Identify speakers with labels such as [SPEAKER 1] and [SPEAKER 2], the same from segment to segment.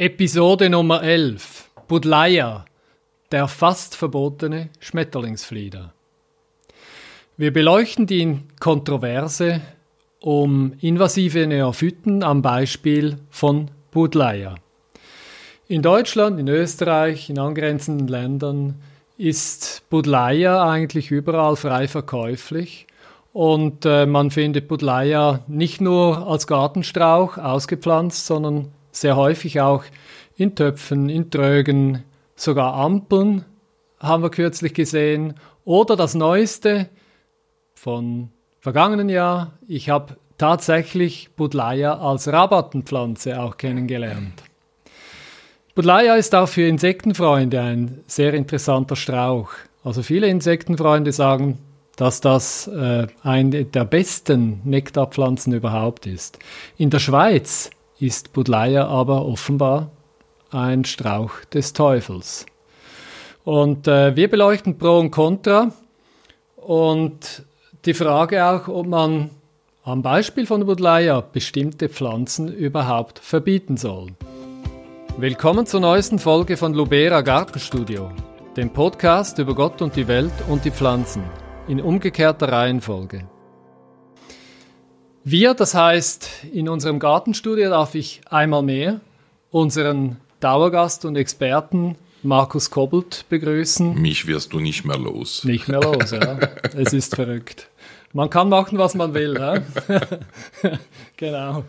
[SPEAKER 1] Episode Nummer 11. Budleia, der fast verbotene Schmetterlingsflieder. Wir beleuchten die Kontroverse um invasive Neophyten am Beispiel von Budleia. In Deutschland, in Österreich, in angrenzenden Ländern ist Budleia eigentlich überall frei verkäuflich und äh, man findet Budleia nicht nur als Gartenstrauch ausgepflanzt, sondern sehr häufig auch in Töpfen, in Trögen, sogar Ampeln haben wir kürzlich gesehen. Oder das Neueste von vergangenen Jahr, ich habe tatsächlich Budleia als Rabattenpflanze auch kennengelernt. Budleia ist auch für Insektenfreunde ein sehr interessanter Strauch. Also viele Insektenfreunde sagen, dass das äh, eine der besten Nektarpflanzen überhaupt ist. In der Schweiz ist Budleia aber offenbar ein Strauch des Teufels. Und äh, wir beleuchten Pro und Contra und die Frage auch, ob man am Beispiel von Budleia bestimmte Pflanzen überhaupt verbieten soll. Willkommen zur neuesten Folge von Lubera Gartenstudio, dem Podcast über Gott und die Welt und die Pflanzen, in umgekehrter Reihenfolge. Wir, das heißt, in unserem Gartenstudio darf ich einmal mehr unseren Dauergast und Experten Markus Kobbelt begrüßen.
[SPEAKER 2] Mich wirst du nicht mehr los.
[SPEAKER 1] Nicht mehr los, ja. es ist verrückt. Man kann machen, was man will. Ja? genau.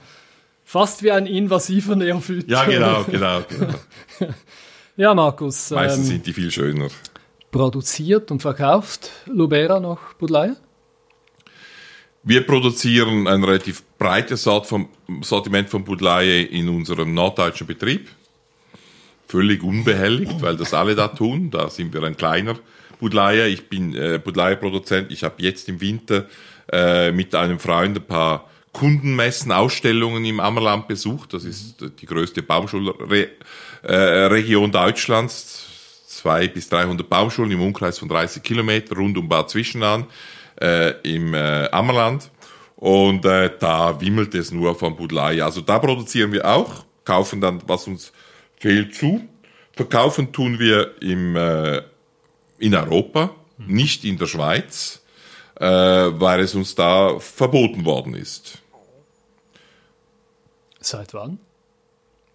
[SPEAKER 1] Fast wie ein invasiver Neophyt.
[SPEAKER 2] Ja, genau, genau. genau.
[SPEAKER 1] ja, Markus.
[SPEAKER 2] Meistens ähm, sind die viel schöner.
[SPEAKER 1] Produziert und verkauft Lubera noch Budleia?
[SPEAKER 2] Wir produzieren ein relativ breites Sortiment von Budleie in unserem norddeutschen Betrieb. Völlig unbehelligt, weil das alle da tun. Da sind wir ein kleiner Budleie. Ich bin äh, Budleie-Produzent. Ich habe jetzt im Winter äh, mit einem Freund ein paar Kundenmessen, Ausstellungen im Ammerland besucht. Das ist die größte Baumschulregion äh, Deutschlands. Zwei bis 300 Baumschulen im Umkreis von 30 Kilometer rund um Bad Zwischenahn äh, im äh, Ammerland. Und äh, da wimmelt es nur von Budlei. Also da produzieren wir auch, kaufen dann, was uns fehlt, zu. Verkaufen tun wir im, äh, in Europa, nicht in der Schweiz, äh, weil es uns da verboten worden ist.
[SPEAKER 1] Seit wann?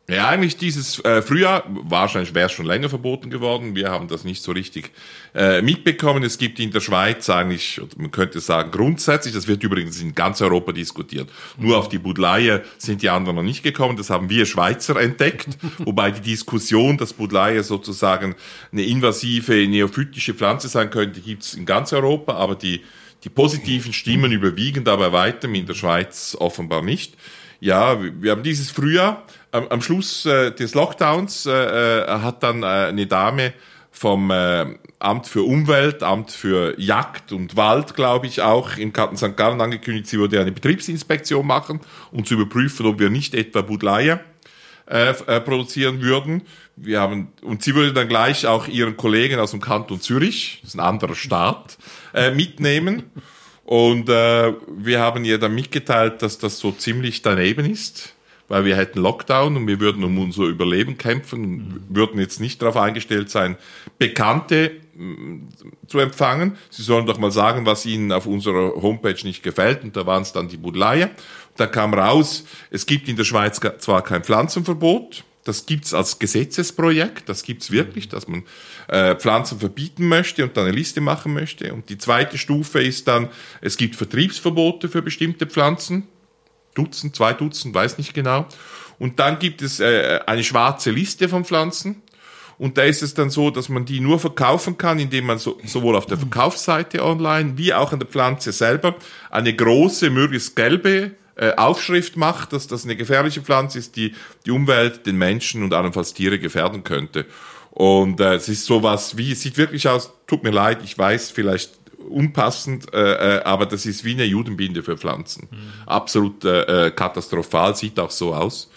[SPEAKER 2] Ja, eigentlich dieses äh, Frühjahr, wahrscheinlich wäre es schon länger verboten geworden. Wir haben das nicht so richtig äh, mitbekommen. Es gibt in der Schweiz eigentlich, man könnte sagen grundsätzlich, das wird übrigens in ganz Europa diskutiert. Nur auf die Budleie sind die anderen noch nicht gekommen. Das haben wir Schweizer entdeckt. Wobei die Diskussion, dass Budleie sozusagen eine invasive neophytische Pflanze sein könnte, gibt es in ganz Europa. Aber die, die positiven Stimmen überwiegen dabei weitem, in der Schweiz offenbar nicht. Ja, wir haben dieses Frühjahr am, am Schluss äh, des Lockdowns äh, äh, hat dann äh, eine Dame vom äh, Amt für Umwelt, Amt für Jagd und Wald, glaube ich, auch im Karten St. Gallen angekündigt, sie würde eine Betriebsinspektion machen, um zu überprüfen, ob wir nicht etwa Budleie äh, produzieren würden. Wir haben, und sie würde dann gleich auch ihren Kollegen aus dem Kanton Zürich, das ist ein anderer Staat, mitnehmen. Und äh, wir haben ihr dann mitgeteilt, dass das so ziemlich daneben ist weil wir hätten Lockdown und wir würden um unser Überleben kämpfen, mhm. würden jetzt nicht darauf eingestellt sein, Bekannte zu empfangen. Sie sollen doch mal sagen, was ihnen auf unserer Homepage nicht gefällt und da waren es dann die Budleie. Da kam raus, es gibt in der Schweiz zwar kein Pflanzenverbot, das gibt's als Gesetzesprojekt, das gibt's wirklich, dass man äh, Pflanzen verbieten möchte und dann eine Liste machen möchte. Und die zweite Stufe ist dann, es gibt Vertriebsverbote für bestimmte Pflanzen. Dutzend, zwei Dutzend, weiß nicht genau. Und dann gibt es äh, eine schwarze Liste von Pflanzen. Und da ist es dann so, dass man die nur verkaufen kann, indem man so, sowohl auf der Verkaufsseite online wie auch an der Pflanze selber eine große, möglichst gelbe äh, Aufschrift macht, dass das eine gefährliche Pflanze ist, die die Umwelt, den Menschen und allenfalls Tiere gefährden könnte. Und äh, es ist sowas wie, es sieht wirklich aus, tut mir leid, ich weiß, vielleicht unpassend, äh, äh, aber das ist wie eine Judenbinde für Pflanzen. Mhm. Absolut äh, äh, katastrophal, sieht auch so aus.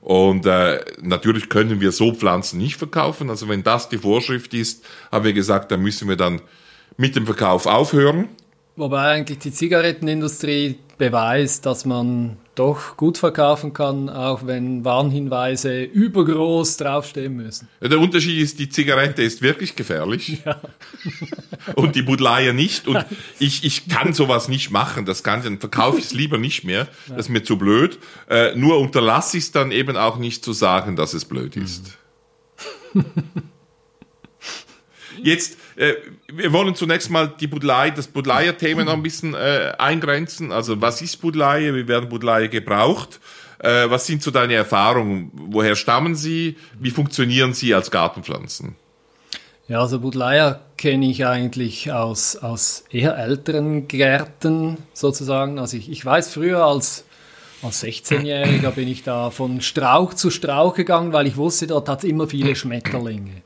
[SPEAKER 2] Und äh, natürlich können wir so Pflanzen nicht verkaufen. Also wenn das die Vorschrift ist, haben wir gesagt, dann müssen wir dann mit dem Verkauf aufhören.
[SPEAKER 1] Wobei eigentlich die Zigarettenindustrie beweist, dass man doch gut verkaufen kann, auch wenn Warnhinweise übergroß draufstehen müssen.
[SPEAKER 2] Der Unterschied ist, die Zigarette ist wirklich gefährlich ja. und die Budleier nicht. Und ich, ich kann sowas nicht machen. Das kann, dann verkaufe ich es lieber nicht mehr. Das ist mir zu blöd. Äh, nur unterlasse ich es dann eben auch nicht zu sagen, dass es blöd ist. Jetzt, äh, wir wollen zunächst mal die Budlei, das Budleier-Thema noch ein bisschen äh, eingrenzen. Also was ist Budleier? Wie werden Budleier gebraucht? Äh, was sind so deine Erfahrungen? Woher stammen sie? Wie funktionieren sie als Gartenpflanzen?
[SPEAKER 1] Ja, also Budleier kenne ich eigentlich aus, aus eher älteren Gärten sozusagen. Also ich, ich weiß früher als als 16-Jähriger bin ich da von Strauch zu Strauch gegangen, weil ich wusste, dort hat es immer viele Schmetterlinge.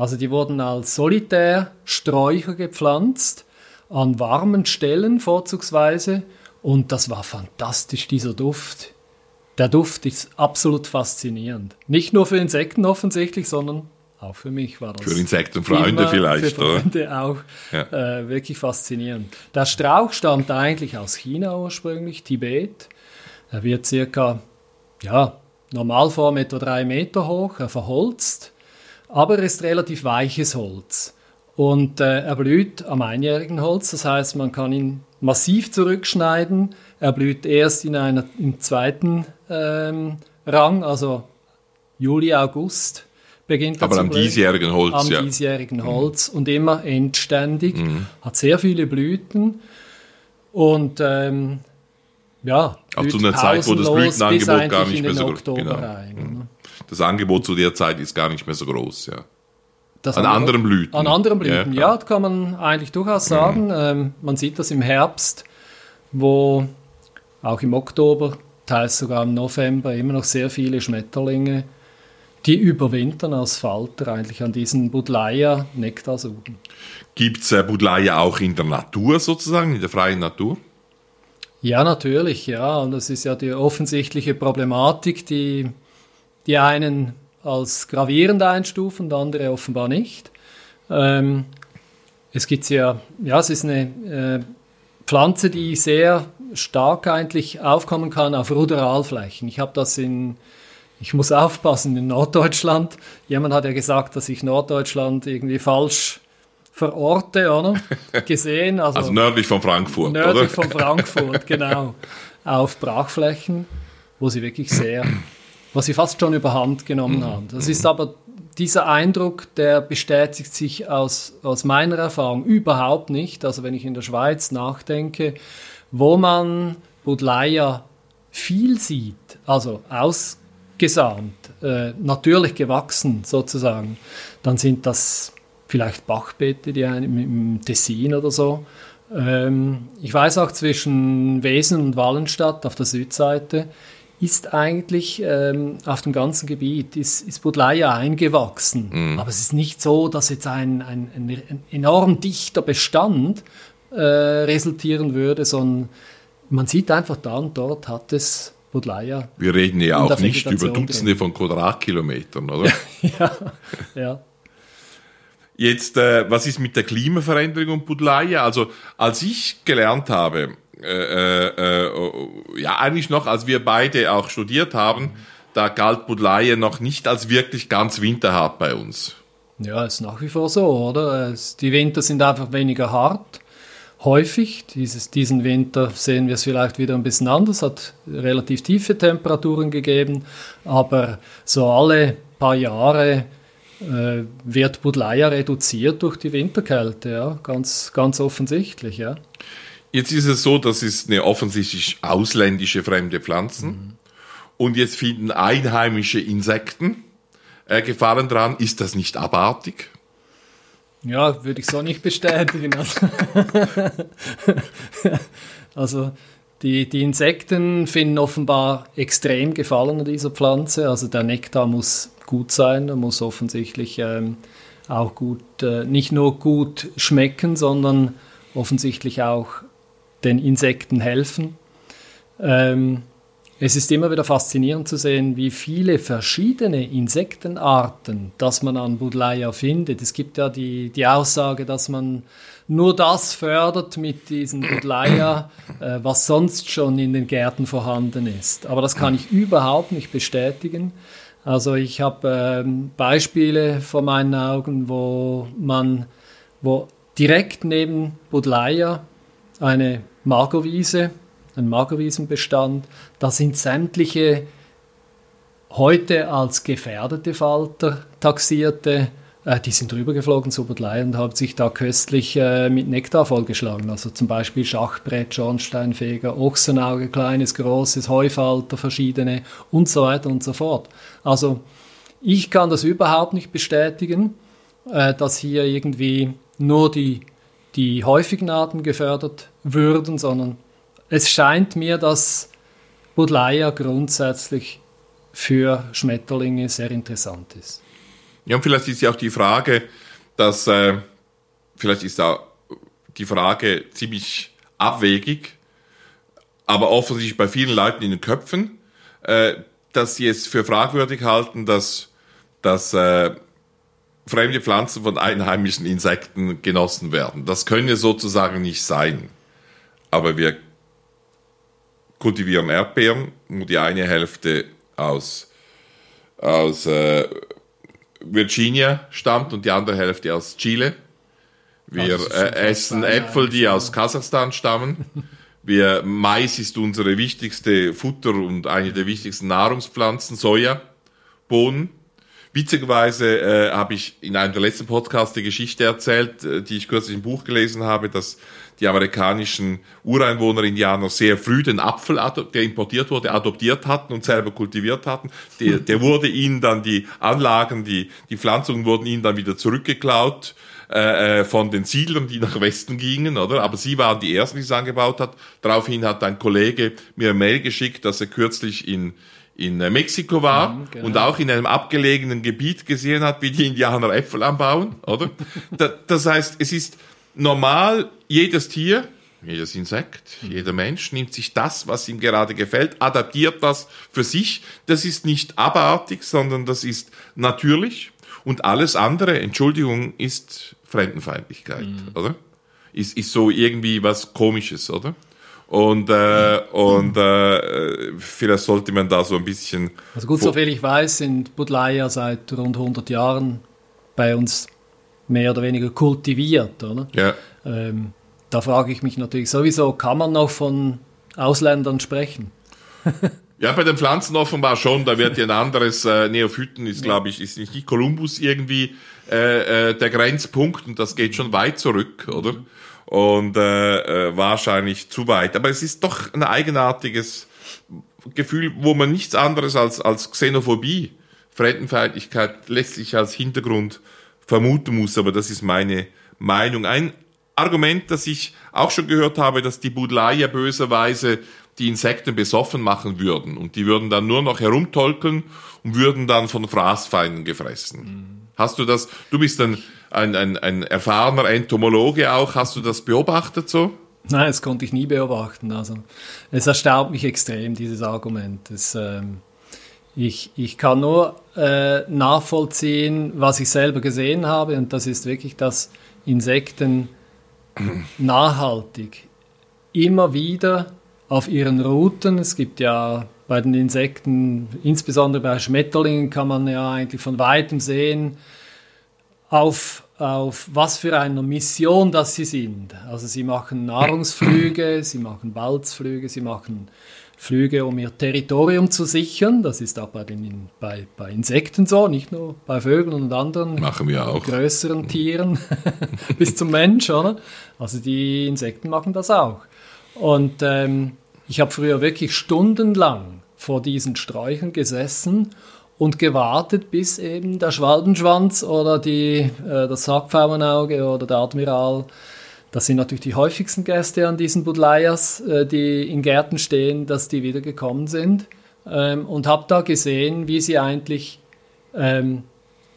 [SPEAKER 1] Also die wurden als Solitärsträucher gepflanzt, an warmen Stellen vorzugsweise. Und das war fantastisch, dieser Duft. Der Duft ist absolut faszinierend. Nicht nur für Insekten offensichtlich, sondern auch für mich war das.
[SPEAKER 2] Für Insektenfreunde vielleicht.
[SPEAKER 1] Für Freunde oder? auch ja. äh, wirklich faszinierend. Der Strauch stammt eigentlich aus China ursprünglich, Tibet. Er wird circa, ja, Normalform etwa drei Meter hoch, er verholzt aber er ist relativ weiches Holz. Und äh, er blüht am einjährigen Holz, das heißt, man kann ihn massiv zurückschneiden. Er blüht erst in einer, im zweiten ähm, Rang, also Juli, August beginnt er
[SPEAKER 2] Aber am diesjährigen Holz,
[SPEAKER 1] Am ja. diesjährigen mhm. Holz mhm. und immer endständig, mhm. hat sehr viele Blüten und ähm, ja,
[SPEAKER 2] auch zu einer Zeit, wo das Blütenangebot gar nicht mehr so groß genau. Rein, mhm das Angebot zu der Zeit ist gar nicht mehr so groß, ja.
[SPEAKER 1] Das an Angebot, anderen Blüten. An anderen Blüten, ja, ja kann man eigentlich durchaus sagen. Mhm. Ähm, man sieht das im Herbst, wo auch im Oktober, teils sogar im November, immer noch sehr viele Schmetterlinge, die überwintern als Falter eigentlich an diesen Budleia Nektar suchen.
[SPEAKER 2] Gibt es äh, Budleia auch in der Natur sozusagen, in der freien Natur?
[SPEAKER 1] Ja, natürlich, ja. Und das ist ja die offensichtliche Problematik, die die einen als gravierend einstufen und andere offenbar nicht. Ähm, es gibt ja, ja, es ist eine äh, Pflanze, die sehr stark eigentlich aufkommen kann auf Ruderalflächen. Ich habe das in, ich muss aufpassen, in Norddeutschland. Jemand hat ja gesagt, dass ich Norddeutschland irgendwie falsch verorte, oder? Gesehen.
[SPEAKER 2] Also, also nördlich von Frankfurt,
[SPEAKER 1] nördlich oder? von Frankfurt, genau. Auf Brachflächen, wo sie wirklich sehr was sie fast schon überhand genommen mhm. haben. Das ist aber dieser Eindruck, der bestätigt sich aus, aus meiner Erfahrung überhaupt nicht. Also wenn ich in der Schweiz nachdenke, wo man Budleia viel sieht, also ausgesamt, äh, natürlich gewachsen sozusagen, dann sind das vielleicht Bachbeete, die im Tessin oder so. Ähm, ich weiß auch zwischen Wesen und Wallenstadt auf der Südseite ist eigentlich ähm, auf dem ganzen Gebiet, ist, ist Budleia eingewachsen. Mhm. Aber es ist nicht so, dass jetzt ein, ein, ein enorm dichter Bestand äh, resultieren würde, sondern man sieht einfach da und dort hat es Budleia.
[SPEAKER 2] Wir reden ja auch nicht über Dutzende drin. von Quadratkilometern, oder?
[SPEAKER 1] ja, ja.
[SPEAKER 2] Jetzt, äh, was ist mit der Klimaveränderung und Budleia? Also, als ich gelernt habe, äh, äh, äh, ja, eigentlich noch, als wir beide auch studiert haben, da galt Budleie noch nicht als wirklich ganz winterhart bei uns.
[SPEAKER 1] Ja, ist nach wie vor so, oder? die Winter sind einfach weniger hart. Häufig, Dieses, diesen Winter sehen wir es vielleicht wieder ein bisschen anders, hat relativ tiefe Temperaturen gegeben, aber so alle paar Jahre äh, wird Budleia reduziert durch die Winterkälte, ja, ganz, ganz offensichtlich, ja.
[SPEAKER 2] Jetzt ist es so, das ist eine offensichtlich ausländische fremde Pflanzen. Mhm. Und jetzt finden einheimische Insekten äh, Gefahren dran. Ist das nicht abartig?
[SPEAKER 1] Ja, würde ich so nicht bestätigen. Also, also die, die Insekten finden offenbar extrem Gefallen an dieser Pflanze. Also der Nektar muss gut sein, er muss offensichtlich ähm, auch gut, äh, nicht nur gut schmecken, sondern offensichtlich auch den Insekten helfen. Ähm, es ist immer wieder faszinierend zu sehen, wie viele verschiedene Insektenarten, dass man an Budleia findet. Es gibt ja die, die Aussage, dass man nur das fördert mit diesen Budleia, äh, was sonst schon in den Gärten vorhanden ist. Aber das kann ich überhaupt nicht bestätigen. Also ich habe ähm, Beispiele vor meinen Augen, wo man, wo direkt neben Budleia eine Margowiese ein Magerwiesenbestand. Da sind sämtliche heute als gefährdete Falter taxierte, äh, die sind drüber geflogen zu Budlei und haben sich da köstlich äh, mit Nektar vollgeschlagen. Also zum Beispiel Schachbrett, Schornsteinfeger, Ochsenauge, kleines, großes, Heufalter, verschiedene und so weiter und so fort. Also ich kann das überhaupt nicht bestätigen, äh, dass hier irgendwie nur die, die häufigen Arten gefördert würden, sondern es scheint mir, dass Budleia grundsätzlich für Schmetterlinge sehr interessant ist.
[SPEAKER 2] Ja, und vielleicht ist ja auch die Frage, dass äh, vielleicht ist da die Frage ziemlich abwegig, aber offensichtlich bei vielen Leuten in den Köpfen, äh, dass sie es für fragwürdig halten, dass, dass äh, fremde Pflanzen von einheimischen Insekten genossen werden. Das könne sozusagen nicht sein. Aber wir kultivieren Erdbeeren, nur die eine Hälfte aus, aus äh, Virginia stammt und die andere Hälfte aus Chile. Wir äh, essen Äpfel, die aus Kasachstan stammen. Wir, Mais ist unsere wichtigste Futter und eine der wichtigsten Nahrungspflanzen, Soja, Bohnen. Witzigerweise äh, habe ich in einem der letzten Podcasts die Geschichte erzählt, äh, die ich kürzlich im Buch gelesen habe, dass die amerikanischen Ureinwohner Indianer sehr früh den Apfel, der importiert wurde, adoptiert hatten und selber kultiviert hatten. Der, der wurde ihnen dann die Anlagen, die, die Pflanzungen wurden ihnen dann wieder zurückgeklaut äh, äh, von den Siedlern, die nach Westen gingen, oder? Aber sie waren die ersten, die es angebaut hat. Daraufhin hat ein Kollege mir eine Mail geschickt, dass er kürzlich in in äh, Mexiko war mhm, genau. und auch in einem abgelegenen Gebiet gesehen hat, wie die Indianer Äpfel anbauen, oder? das heißt, es ist normal, jedes Tier, jedes Insekt, mhm. jeder Mensch nimmt sich das, was ihm gerade gefällt, adaptiert das für sich. Das ist nicht abartig, sondern das ist natürlich. Und alles andere, Entschuldigung, ist Fremdenfeindlichkeit, mhm. oder? Ist, ist so irgendwie was Komisches, oder? Und, äh, und äh, vielleicht sollte man da so ein bisschen.
[SPEAKER 1] Also gut, soviel ich weiß, sind Budleia seit rund 100 Jahren bei uns mehr oder weniger kultiviert, oder?
[SPEAKER 2] Ja.
[SPEAKER 1] Ähm, da frage ich mich natürlich sowieso, kann man noch von Ausländern sprechen?
[SPEAKER 2] ja, bei den Pflanzen offenbar schon. Da wird ja ein anderes äh, Neophyten, ist glaube ich, ist nicht Kolumbus irgendwie äh, äh, der Grenzpunkt und das geht schon weit zurück, oder? Und äh, äh, wahrscheinlich zu weit. Aber es ist doch ein eigenartiges Gefühl, wo man nichts anderes als, als Xenophobie, Fremdenfeindlichkeit letztlich als Hintergrund vermuten muss, aber das ist meine Meinung. Ein Argument, das ich auch schon gehört habe, dass die Budleier böserweise die Insekten besoffen machen würden und die würden dann nur noch herumtolkeln und würden dann von Fraßfeinden gefressen. Mhm. Hast du das, du bist ein, ein, ein, ein erfahrener Entomologe auch, hast du das beobachtet so?
[SPEAKER 1] Nein, das konnte ich nie beobachten. Also es erstaubt mich extrem, dieses Argument. Es, ähm, ich, ich kann nur äh, nachvollziehen, was ich selber gesehen habe, und das ist wirklich, dass Insekten nachhaltig immer wieder auf ihren Routen, es gibt ja bei den Insekten, insbesondere bei Schmetterlingen, kann man ja eigentlich von weitem sehen, auf, auf was für eine Mission das sie sind. Also sie machen Nahrungsflüge, sie machen Balzflüge, sie machen Flüge, um ihr Territorium zu sichern. Das ist auch bei, den, bei, bei Insekten so, nicht nur bei Vögeln und anderen
[SPEAKER 2] machen wir auch.
[SPEAKER 1] größeren Tieren bis zum Mensch. Oder? Also die Insekten machen das auch. Und ähm, ich habe früher wirklich stundenlang vor diesen Sträuchern gesessen und gewartet, bis eben der Schwalbenschwanz oder die, äh, das Sackpfauenauge oder der Admiral das sind natürlich die häufigsten Gäste an diesen Budleias, äh, die in Gärten stehen, dass die wieder gekommen sind. Ähm, und habe da gesehen, wie sie eigentlich ähm,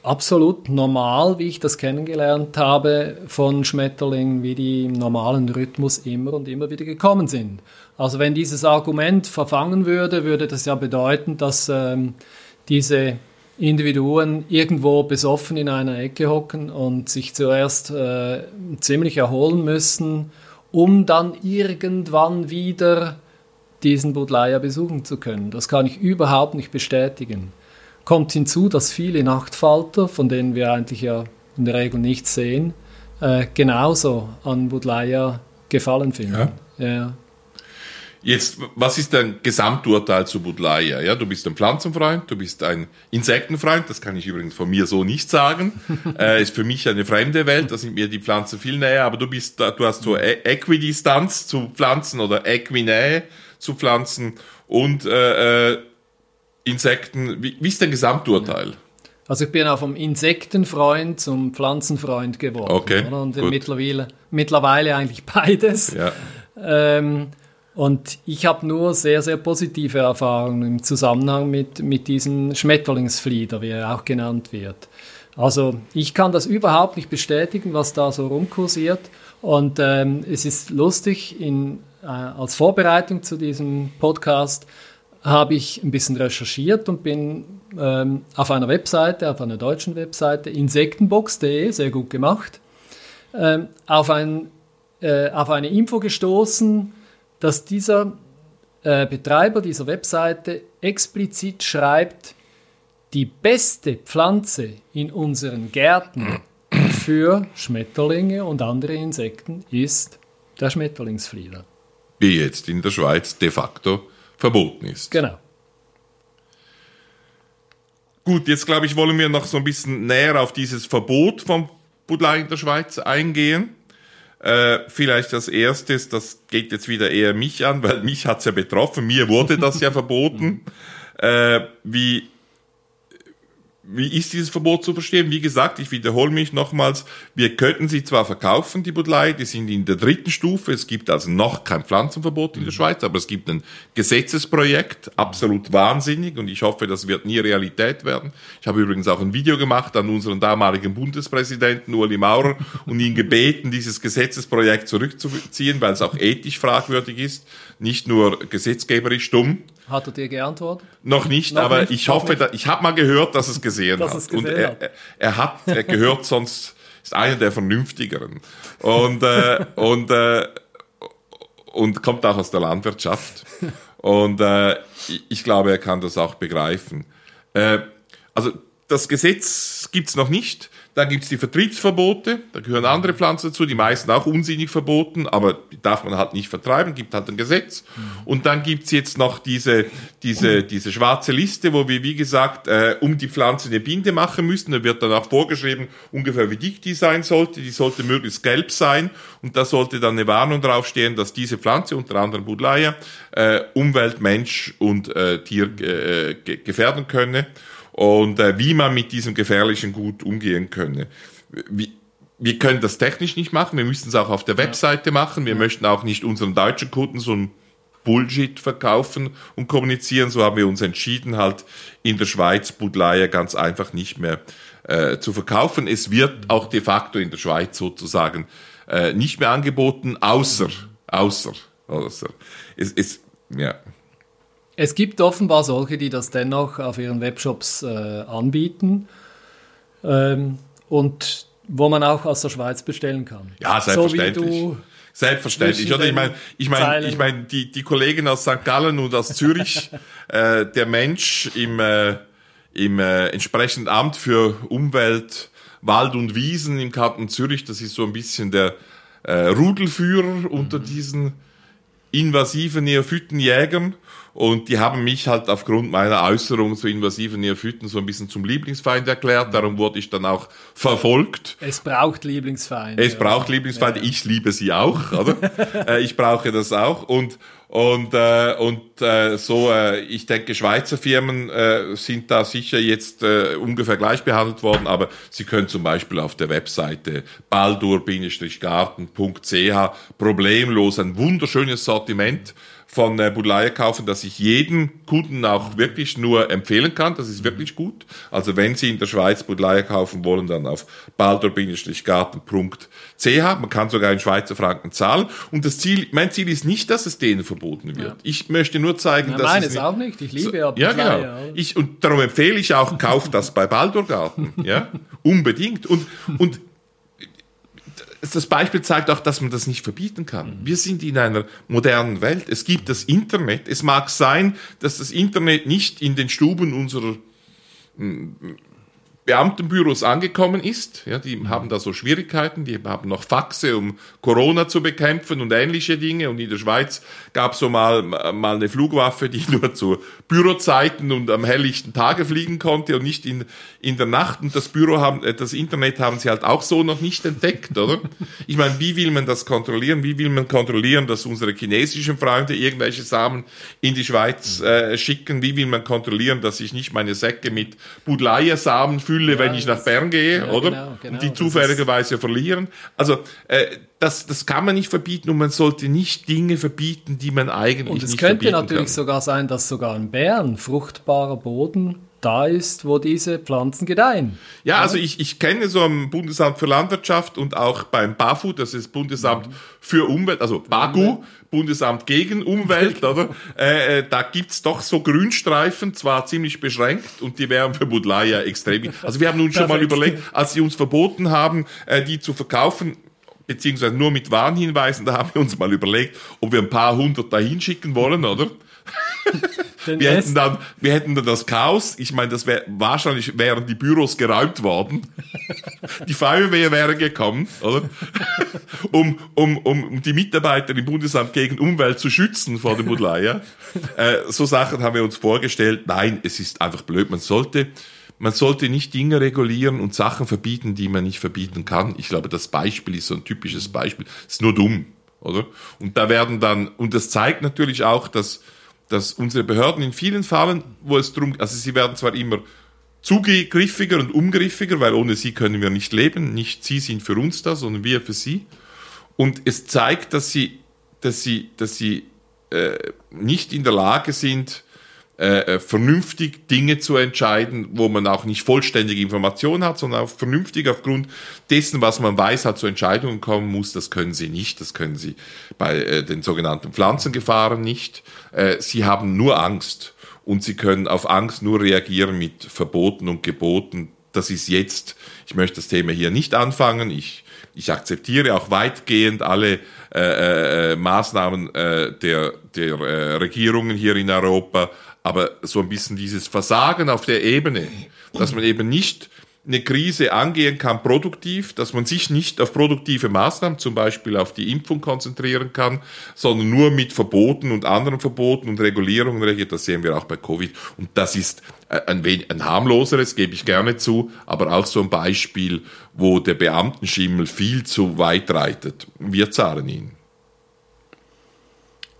[SPEAKER 1] absolut normal, wie ich das kennengelernt habe von Schmetterlingen, wie die im normalen Rhythmus immer und immer wieder gekommen sind. Also wenn dieses Argument verfangen würde, würde das ja bedeuten, dass ähm, diese Individuen irgendwo besoffen in einer Ecke hocken und sich zuerst äh, ziemlich erholen müssen, um dann irgendwann wieder diesen Budleia besuchen zu können. Das kann ich überhaupt nicht bestätigen. Kommt hinzu, dass viele Nachtfalter, von denen wir eigentlich ja in der Regel nichts sehen, äh, genauso an Budleia gefallen finden. Ja. ja.
[SPEAKER 2] Jetzt, was ist dein Gesamturteil zu Budleia? Ja, du bist ein Pflanzenfreund, du bist ein Insektenfreund, das kann ich übrigens von mir so nicht sagen. äh, ist für mich eine fremde Welt, da sind mir die Pflanzen viel näher, aber du bist, du hast so e-, Äquidistanz zu Pflanzen oder Äquinähe zu Pflanzen und äh, äh, Insekten. Wie, wie ist dein Gesamturteil?
[SPEAKER 1] Also ich bin auch vom Insektenfreund zum Pflanzenfreund geworden.
[SPEAKER 2] Okay.
[SPEAKER 1] Oder? Und mittlerweile, mittlerweile eigentlich beides.
[SPEAKER 2] Ja.
[SPEAKER 1] Ähm, und ich habe nur sehr, sehr positive Erfahrungen im Zusammenhang mit, mit diesem Schmetterlingsflieder, wie er auch genannt wird. Also ich kann das überhaupt nicht bestätigen, was da so rumkursiert. Und ähm, es ist lustig, in, äh, als Vorbereitung zu diesem Podcast habe ich ein bisschen recherchiert und bin ähm, auf einer Webseite, auf einer deutschen Webseite, insektenbox.de, sehr gut gemacht, ähm, auf, ein, äh, auf eine Info gestoßen, dass dieser äh, Betreiber dieser Webseite explizit schreibt, die beste Pflanze in unseren Gärten für Schmetterlinge und andere Insekten ist der Schmetterlingsflieder.
[SPEAKER 2] Wie jetzt in der Schweiz de facto verboten ist.
[SPEAKER 1] Genau.
[SPEAKER 2] Gut, jetzt glaube ich, wollen wir noch so ein bisschen näher auf dieses Verbot von Budlei in der Schweiz eingehen. Äh, vielleicht als erstes, das geht jetzt wieder eher mich an, weil mich hat's ja betroffen, mir wurde das ja verboten. Äh, wie wie ist dieses Verbot zu verstehen? Wie gesagt, ich wiederhole mich nochmals, wir könnten sie zwar verkaufen, die Budlei, die sind in der dritten Stufe, es gibt also noch kein Pflanzenverbot in der Schweiz, aber es gibt ein Gesetzesprojekt, absolut wahnsinnig und ich hoffe, das wird nie Realität werden. Ich habe übrigens auch ein Video gemacht an unseren damaligen Bundespräsidenten Uli Maurer und ihn gebeten, dieses Gesetzesprojekt zurückzuziehen, weil es auch ethisch fragwürdig ist, nicht nur gesetzgeberisch dumm.
[SPEAKER 1] Hat er dir geantwortet?
[SPEAKER 2] Noch nicht, noch aber nicht, ich hoffe, da, ich habe mal gehört, dass es gesehen dass hat. Es gesehen und er, hat. er hat er gehört, sonst ist einer der vernünftigeren. Und, äh, und, äh, und kommt auch aus der Landwirtschaft. Und äh, ich glaube, er kann das auch begreifen. Äh, also das Gesetz gibt's noch nicht. Dann gibt's die Vertriebsverbote, da gehören andere Pflanzen dazu, die meisten auch unsinnig verboten, aber die darf man halt nicht vertreiben, gibt halt ein Gesetz. Und dann gibt's jetzt noch diese, diese, diese schwarze Liste, wo wir, wie gesagt, äh, um die Pflanze eine Binde machen müssen. Da wird dann auch vorgeschrieben, ungefähr wie dick die sein sollte. Die sollte möglichst gelb sein und da sollte dann eine Warnung draufstehen, dass diese Pflanze, unter anderem Budleia, äh, Umwelt, Mensch und äh, Tier äh, gefährden könne und äh, wie man mit diesem gefährlichen Gut umgehen könne. Wie, wir können das technisch nicht machen, wir müssen es auch auf der Webseite machen. Wir möchten auch nicht unseren deutschen Kunden so ein Bullshit verkaufen und kommunizieren. So haben wir uns entschieden, halt in der Schweiz Budleier ganz einfach nicht mehr äh, zu verkaufen. Es wird auch de facto in der Schweiz sozusagen äh, nicht mehr angeboten, außer, außer, außer. Es, es, ja.
[SPEAKER 1] Es gibt offenbar solche, die das dennoch auf ihren Webshops äh, anbieten ähm, und wo man auch aus der Schweiz bestellen kann.
[SPEAKER 2] Ja, selbstverständlich. So Selbstverständlich, oder? Ich meine, ich meine, ich meine, die, die Kollegen aus St. Gallen und aus Zürich, äh, der Mensch im, äh, im äh, entsprechenden Amt für Umwelt, Wald und Wiesen im Kanton Zürich, das ist so ein bisschen der äh, Rudelführer unter mhm. diesen invasiven Neophytenjägern. Und die haben mich halt aufgrund meiner Äußerung zu invasiven Neophyten so ein bisschen zum Lieblingsfeind erklärt. Darum wurde ich dann auch verfolgt.
[SPEAKER 1] Es braucht Lieblingsfeinde.
[SPEAKER 2] Es braucht Lieblingsfeinde. Ja. Ich liebe sie auch, oder? Äh, ich brauche das auch. Und und, äh, und äh, so, äh, ich denke, Schweizer Firmen äh, sind da sicher jetzt äh, ungefähr gleich behandelt worden, aber Sie können zum Beispiel auf der Webseite baldur-garten.ch problemlos ein wunderschönes Sortiment von äh, Budleia kaufen, dass ich jedem Kunden auch wirklich nur empfehlen kann. Das ist wirklich gut. Also wenn Sie in der Schweiz Budleia kaufen wollen, dann auf baldur-garten.ch. Man kann sogar in Schweizer Franken zahlen. Und das Ziel, mein Ziel ist nicht, dass es denen verboten wird. Ja. Ich möchte nur zeigen, ja, dass
[SPEAKER 1] nein, es auch nicht. Ich liebe
[SPEAKER 2] ja Ja, genau. Ich, und darum empfehle ich auch, kauft das bei Baldurgarten. Ja, unbedingt. Und, und das Beispiel zeigt auch, dass man das nicht verbieten kann. Wir sind in einer modernen Welt. Es gibt das Internet. Es mag sein, dass das Internet nicht in den Stuben unserer Beamtenbüros angekommen ist. Ja, die haben da so Schwierigkeiten, die haben noch Faxe, um Corona zu bekämpfen und ähnliche Dinge. Und in der Schweiz gab es so mal, mal eine Flugwaffe, die nur zu Bürozeiten und am helllichten Tage fliegen konnte und nicht in, in der Nacht. Und das Büro haben, äh, das Internet haben sie halt auch so noch nicht entdeckt, oder? Ich meine, wie will man das kontrollieren? Wie will man kontrollieren, dass unsere chinesischen Freunde irgendwelche Samen in die Schweiz äh, schicken? Wie will man kontrollieren, dass ich nicht meine Säcke mit Budleia-Samen fülle, ja, wenn ich nach Bern gehe, ja, oder? Genau, genau, und die zufälligerweise verlieren. Also äh, das, das kann man nicht verbieten und man sollte nicht Dinge verbieten, die man eigentlich nicht
[SPEAKER 1] verbieten kann. Und es könnte natürlich kann. sogar sein, dass sogar in Bern fruchtbarer Boden da ist, wo diese Pflanzen gedeihen.
[SPEAKER 2] Ja, also ich, ich kenne so am Bundesamt für Landwirtschaft und auch beim BAFU, das ist Bundesamt mhm. für Umwelt, also BAGU, Bundesamt gegen Umwelt, oder? Äh, äh, da gibt's doch so Grünstreifen, zwar ziemlich beschränkt und die wären für Budleia extrem. Also wir haben uns schon mal überlegt, als sie uns verboten haben, äh, die zu verkaufen, beziehungsweise nur mit Warnhinweisen, da haben wir uns mal überlegt, ob wir ein paar hundert dahin schicken wollen, oder? Wir hätten dann, wir hätten dann das Chaos. Ich meine, das wäre wahrscheinlich wären die Büros geräumt worden. die Feuerwehr wäre gekommen, oder? um, um, um die Mitarbeiter im Bundesamt gegen Umwelt zu schützen vor dem Budleia. Äh, so Sachen haben wir uns vorgestellt. Nein, es ist einfach blöd. Man sollte, man sollte nicht Dinge regulieren und Sachen verbieten, die man nicht verbieten kann. Ich glaube, das Beispiel ist so ein typisches Beispiel. ist nur dumm, oder? Und da werden dann, und das zeigt natürlich auch, dass dass unsere Behörden in vielen Fällen, wo es drum, also sie werden zwar immer zugriffiger und umgriffiger, weil ohne sie können wir nicht leben. Nicht sie sind für uns da, sondern wir für sie. Und es zeigt, dass sie, dass sie, dass sie äh, nicht in der Lage sind, äh, äh, vernünftig Dinge zu entscheiden, wo man auch nicht vollständige Informationen hat, sondern auch vernünftig aufgrund dessen, was man weiß, halt zu Entscheidungen kommen muss. Das können sie nicht. Das können sie bei äh, den sogenannten Pflanzengefahren nicht. Äh, sie haben nur Angst und sie können auf Angst nur reagieren mit Verboten und Geboten. Das ist jetzt, ich möchte das Thema hier nicht anfangen. Ich, ich akzeptiere auch weitgehend alle äh, äh, Maßnahmen äh, der, der äh, Regierungen hier in Europa aber so ein bisschen dieses Versagen auf der Ebene, dass man eben nicht eine Krise angehen kann produktiv, dass man sich nicht auf produktive Maßnahmen, zum Beispiel auf die Impfung konzentrieren kann, sondern nur mit Verboten und anderen Verboten und Regulierungen reagiert. Das sehen wir auch bei Covid. Und das ist ein, wenig, ein harmloseres, gebe ich gerne zu, aber auch so ein Beispiel, wo der Beamtenschimmel viel zu weit reitet. Wir zahlen ihn.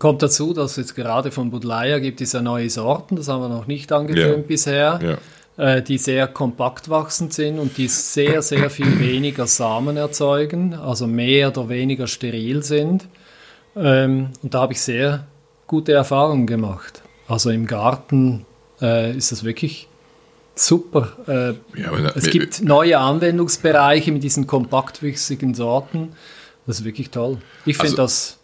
[SPEAKER 1] Kommt dazu, dass es jetzt gerade von Budleia gibt es ja neue Sorten, das haben wir noch nicht angetönt ja. bisher, ja. Äh, die sehr kompakt wachsend sind und die sehr, sehr viel weniger Samen erzeugen, also mehr oder weniger steril sind. Ähm, und da habe ich sehr gute Erfahrungen gemacht. Also im Garten äh, ist das wirklich super. Äh, es gibt neue Anwendungsbereiche mit diesen kompaktwüchsigen Sorten. Das ist wirklich toll. Ich finde also, das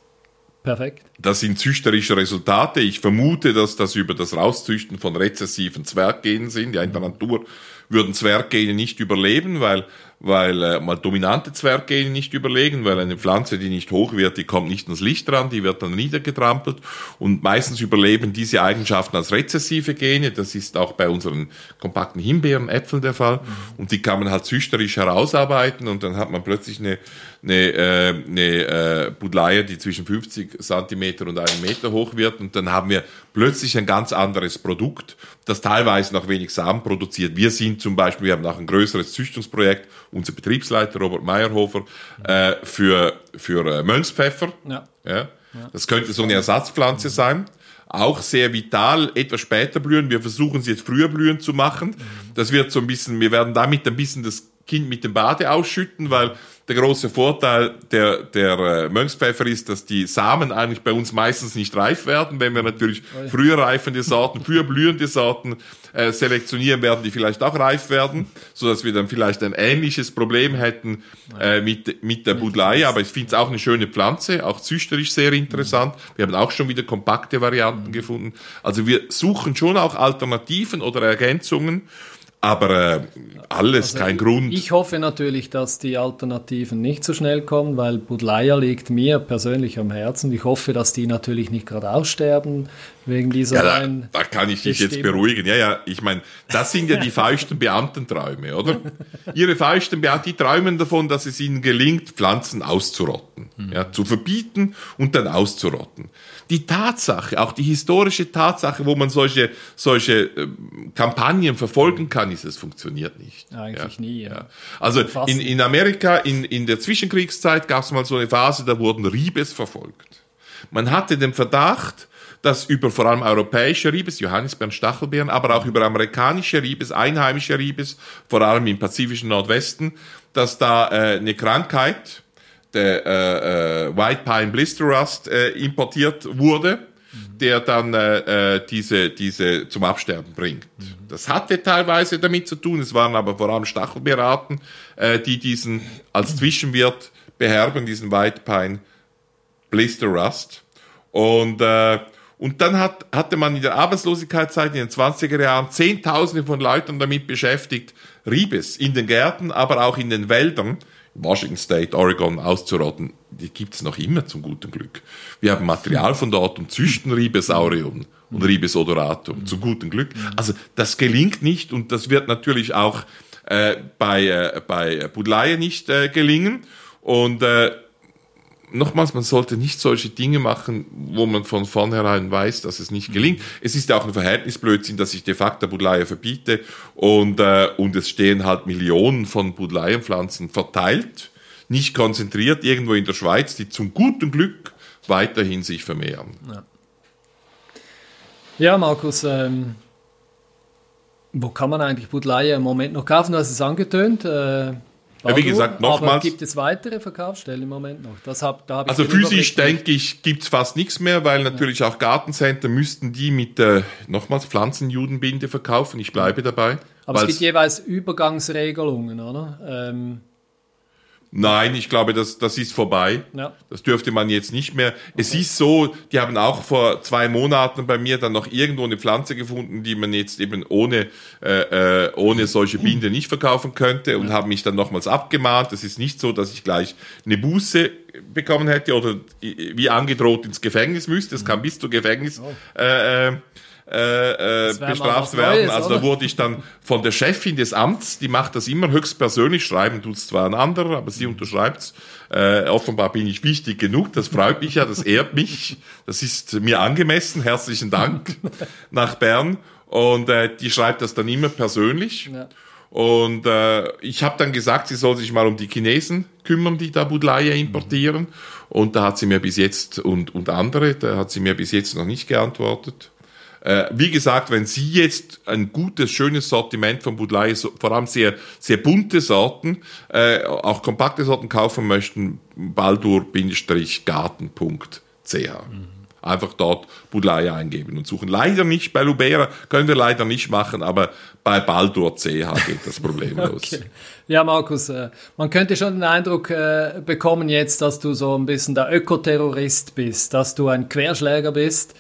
[SPEAKER 1] Perfekt.
[SPEAKER 2] Das sind züchterische Resultate. Ich vermute, dass das über das Rauszüchten von rezessiven Zwerggenen sind. Ja, in der Natur würden Zwerggene nicht überleben, weil weil äh, mal dominante Zwerggene nicht überlegen, weil eine Pflanze, die nicht hoch wird, die kommt nicht ans Licht ran, die wird dann niedergetrampelt. Und meistens überleben diese Eigenschaften als rezessive Gene, das ist auch bei unseren kompakten Himbeeren, Äpfeln der Fall. Und die kann man halt züchterisch herausarbeiten und dann hat man plötzlich eine, eine, äh, eine äh, Budleia, die zwischen 50 Zentimeter und einem Meter hoch wird. Und dann haben wir plötzlich ein ganz anderes Produkt, das teilweise noch wenig Samen produziert. Wir sind zum Beispiel, wir haben auch ein größeres Züchtungsprojekt, unser Betriebsleiter Robert Meyerhofer, äh, für, für äh, Mönchspfeffer. Ja. Ja. Das könnte so eine Ersatzpflanze sein. Auch sehr vital, etwas später blühen. Wir versuchen sie jetzt früher blühen zu machen. Das wird so ein bisschen, wir werden damit ein bisschen das Kind mit dem Bade ausschütten, weil der große Vorteil der, der äh, Mönchspfeffer ist, dass die Samen eigentlich bei uns meistens nicht reif werden. Wenn wir natürlich früher reifende Sorten, früher blühende Sorten äh, selektionieren, werden die vielleicht auch reif werden, so dass wir dann vielleicht ein ähnliches Problem hätten äh, mit, mit der Budlei. Aber ich finde es auch eine schöne Pflanze, auch züchterisch sehr interessant. Wir haben auch schon wieder kompakte Varianten mhm. gefunden. Also wir suchen schon auch Alternativen oder Ergänzungen aber äh, alles, also kein Grund.
[SPEAKER 1] Ich hoffe natürlich, dass die Alternativen nicht so schnell kommen, weil Budleia liegt mir persönlich am Herzen. Ich hoffe, dass die natürlich nicht gerade aussterben wegen dieser
[SPEAKER 2] ja, da, da kann ich dich jetzt beruhigen. Ja, ja, ich meine, das sind ja die feuchten Beamtenträume, oder? Ihre feuchten Beamten, die träumen davon, dass es ihnen gelingt, Pflanzen auszurotten. Mhm. Ja, zu verbieten und dann auszurotten die Tatsache, auch die historische Tatsache, wo man solche, solche äh, Kampagnen verfolgen kann, ist, es funktioniert nicht.
[SPEAKER 1] Eigentlich ja. nie, ja.
[SPEAKER 2] Also in, in Amerika, in, in der Zwischenkriegszeit gab es mal so eine Phase, da wurden Riebes verfolgt. Man hatte den Verdacht, dass über vor allem europäische Riebes, Johannisbeeren, Stachelbeeren, aber auch über amerikanische Riebes, einheimische Riebes, vor allem im pazifischen Nordwesten, dass da äh, eine Krankheit, der äh, äh, White Pine Blister Rust äh, importiert wurde, der dann äh, äh, diese, diese zum Absterben bringt. Mhm. Das hatte teilweise damit zu tun, es waren aber vor allem Stachelbeerarten, äh, die diesen als Zwischenwirt beherben, diesen White Pine Blister Rust. Und, äh, und dann hat, hatte man in der Arbeitslosigkeitszeit in den 20er Jahren Zehntausende von Leuten damit beschäftigt, Riebes in den Gärten, aber auch in den Wäldern Washington State, Oregon auszurotten, die gibt es noch immer zum guten Glück. Wir haben Material von dort und züchten Ribesaurium und Ribes odoratum, zum guten Glück. Also das gelingt nicht und das wird natürlich auch äh, bei, äh, bei Budleie nicht äh, gelingen. Und äh, nochmals, man sollte nicht solche Dinge machen, wo man von vornherein weiß, dass es nicht gelingt. Es ist ja auch ein Verhältnisblödsinn, dass ich de facto Budleia verbiete und, äh, und es stehen halt Millionen von Budleienpflanzen verteilt, nicht konzentriert irgendwo in der Schweiz, die zum guten Glück weiterhin sich vermehren.
[SPEAKER 1] Ja, ja Markus, ähm, wo kann man eigentlich Budleia im Moment noch kaufen? Du hast es angetönt. Äh
[SPEAKER 2] ja, wie gesagt, nochmals.
[SPEAKER 1] gibt es weitere Verkaufsstellen im Moment noch? Das hab, da hab
[SPEAKER 2] also physisch denke ich, gibt es fast nichts mehr, weil natürlich ja. auch Gartencenter müssten die mit der, nochmals, Pflanzenjudenbinde verkaufen. Ich bleibe dabei.
[SPEAKER 1] Aber es gibt jeweils Übergangsregelungen, oder? Ähm,
[SPEAKER 2] Nein, ich glaube, das, das ist vorbei. Ja. Das dürfte man jetzt nicht mehr. Es ist so, die haben auch vor zwei Monaten bei mir dann noch irgendwo eine Pflanze gefunden, die man jetzt eben ohne, äh, äh ohne solche Binde nicht verkaufen könnte und ja. haben mich dann nochmals abgemahnt. Es ist nicht so, dass ich gleich eine Buße bekommen hätte oder wie angedroht ins Gefängnis müsste. Es kann bis zu Gefängnis oh. äh, äh, äh, bestraft werden. Neues, also da wurde ich dann von der Chefin des Amts, die macht das immer höchstpersönlich, schreiben tut es zwar ein anderer, aber sie unterschreibt äh, offenbar bin ich wichtig genug, das freut mich ja, das ehrt mich, das ist mir angemessen, herzlichen Dank nach Bern. Und äh, die schreibt das dann immer persönlich. Ja. Und äh, ich habe dann gesagt, sie soll sich mal um die Chinesen kümmern, die da Budleia importieren. Mhm. Und da hat sie mir bis jetzt, und, und andere, da hat sie mir bis jetzt noch nicht geantwortet. Äh, wie gesagt, wenn Sie jetzt ein gutes, schönes Sortiment von Budlei, so, vor allem sehr, sehr bunte Sorten, äh, auch kompakte Sorten kaufen möchten, baldur-garten.ch. Mhm. Einfach dort Budlei eingeben und suchen. Leider nicht bei Lubera, können wir leider nicht machen, aber bei Baldur.ch geht das problemlos. okay.
[SPEAKER 1] Ja, Markus, äh, man könnte schon den Eindruck äh, bekommen jetzt, dass du so ein bisschen der Ökoterrorist bist, dass du ein Querschläger bist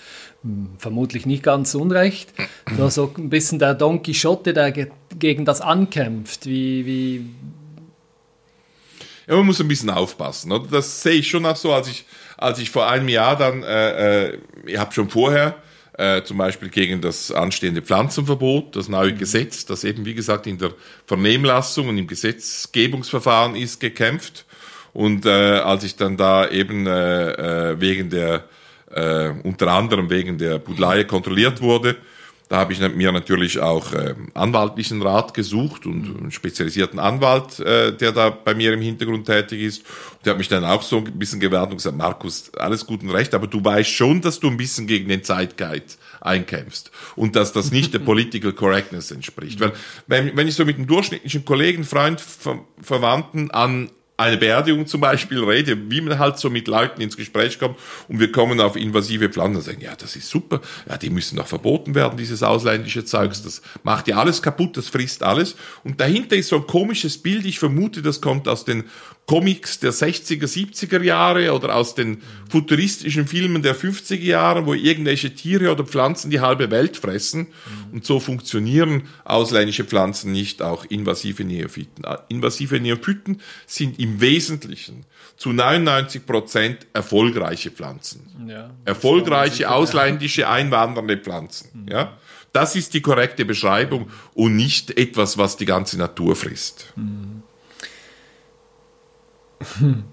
[SPEAKER 1] vermutlich nicht ganz unrecht. So also ein bisschen der Don Quixote, der ge gegen das ankämpft. Wie, wie
[SPEAKER 2] ja, man muss ein bisschen aufpassen. Oder? Das sehe ich schon auch so, als ich, als ich vor einem Jahr dann, äh, äh, ich habe schon vorher äh, zum Beispiel gegen das anstehende Pflanzenverbot, das neue Gesetz, das eben wie gesagt in der Vernehmlassung und im Gesetzgebungsverfahren ist, gekämpft. Und äh, als ich dann da eben äh, äh wegen der äh, unter anderem wegen der Budleie kontrolliert wurde, Da habe ich mir natürlich auch äh, anwaltlichen Rat gesucht und einen spezialisierten Anwalt, äh, der da bei mir im Hintergrund tätig ist. Der hat mich dann auch so ein bisschen gewarnt und gesagt, Markus, alles gut und recht, aber du weißt schon, dass du ein bisschen gegen den Zeitgeist einkämpfst und dass das nicht der Political Correctness entspricht. Weil wenn, wenn ich so mit einem durchschnittlichen Kollegen, Freund, Ver Verwandten an eine Beerdigung zum Beispiel rede, wie man halt so mit Leuten ins Gespräch kommt und wir kommen auf invasive Pflanzen und sagen, ja, das ist super, ja, die müssen doch verboten werden, dieses ausländische Zeugs, das macht ja alles kaputt, das frisst alles. Und dahinter ist so ein komisches Bild, ich vermute, das kommt aus den Comics der 60er, 70er Jahre oder aus den futuristischen Filmen der 50er Jahre, wo irgendwelche Tiere oder Pflanzen die halbe Welt fressen. Und so funktionieren ausländische Pflanzen nicht, auch invasive Neophyten. Invasive Neophyten sind im Wesentlichen zu 99 Prozent erfolgreiche Pflanzen. Ja, erfolgreiche ausländische einwandernde Pflanzen. Mhm. Ja? Das ist die korrekte Beschreibung und nicht etwas, was die ganze Natur frisst. Mhm.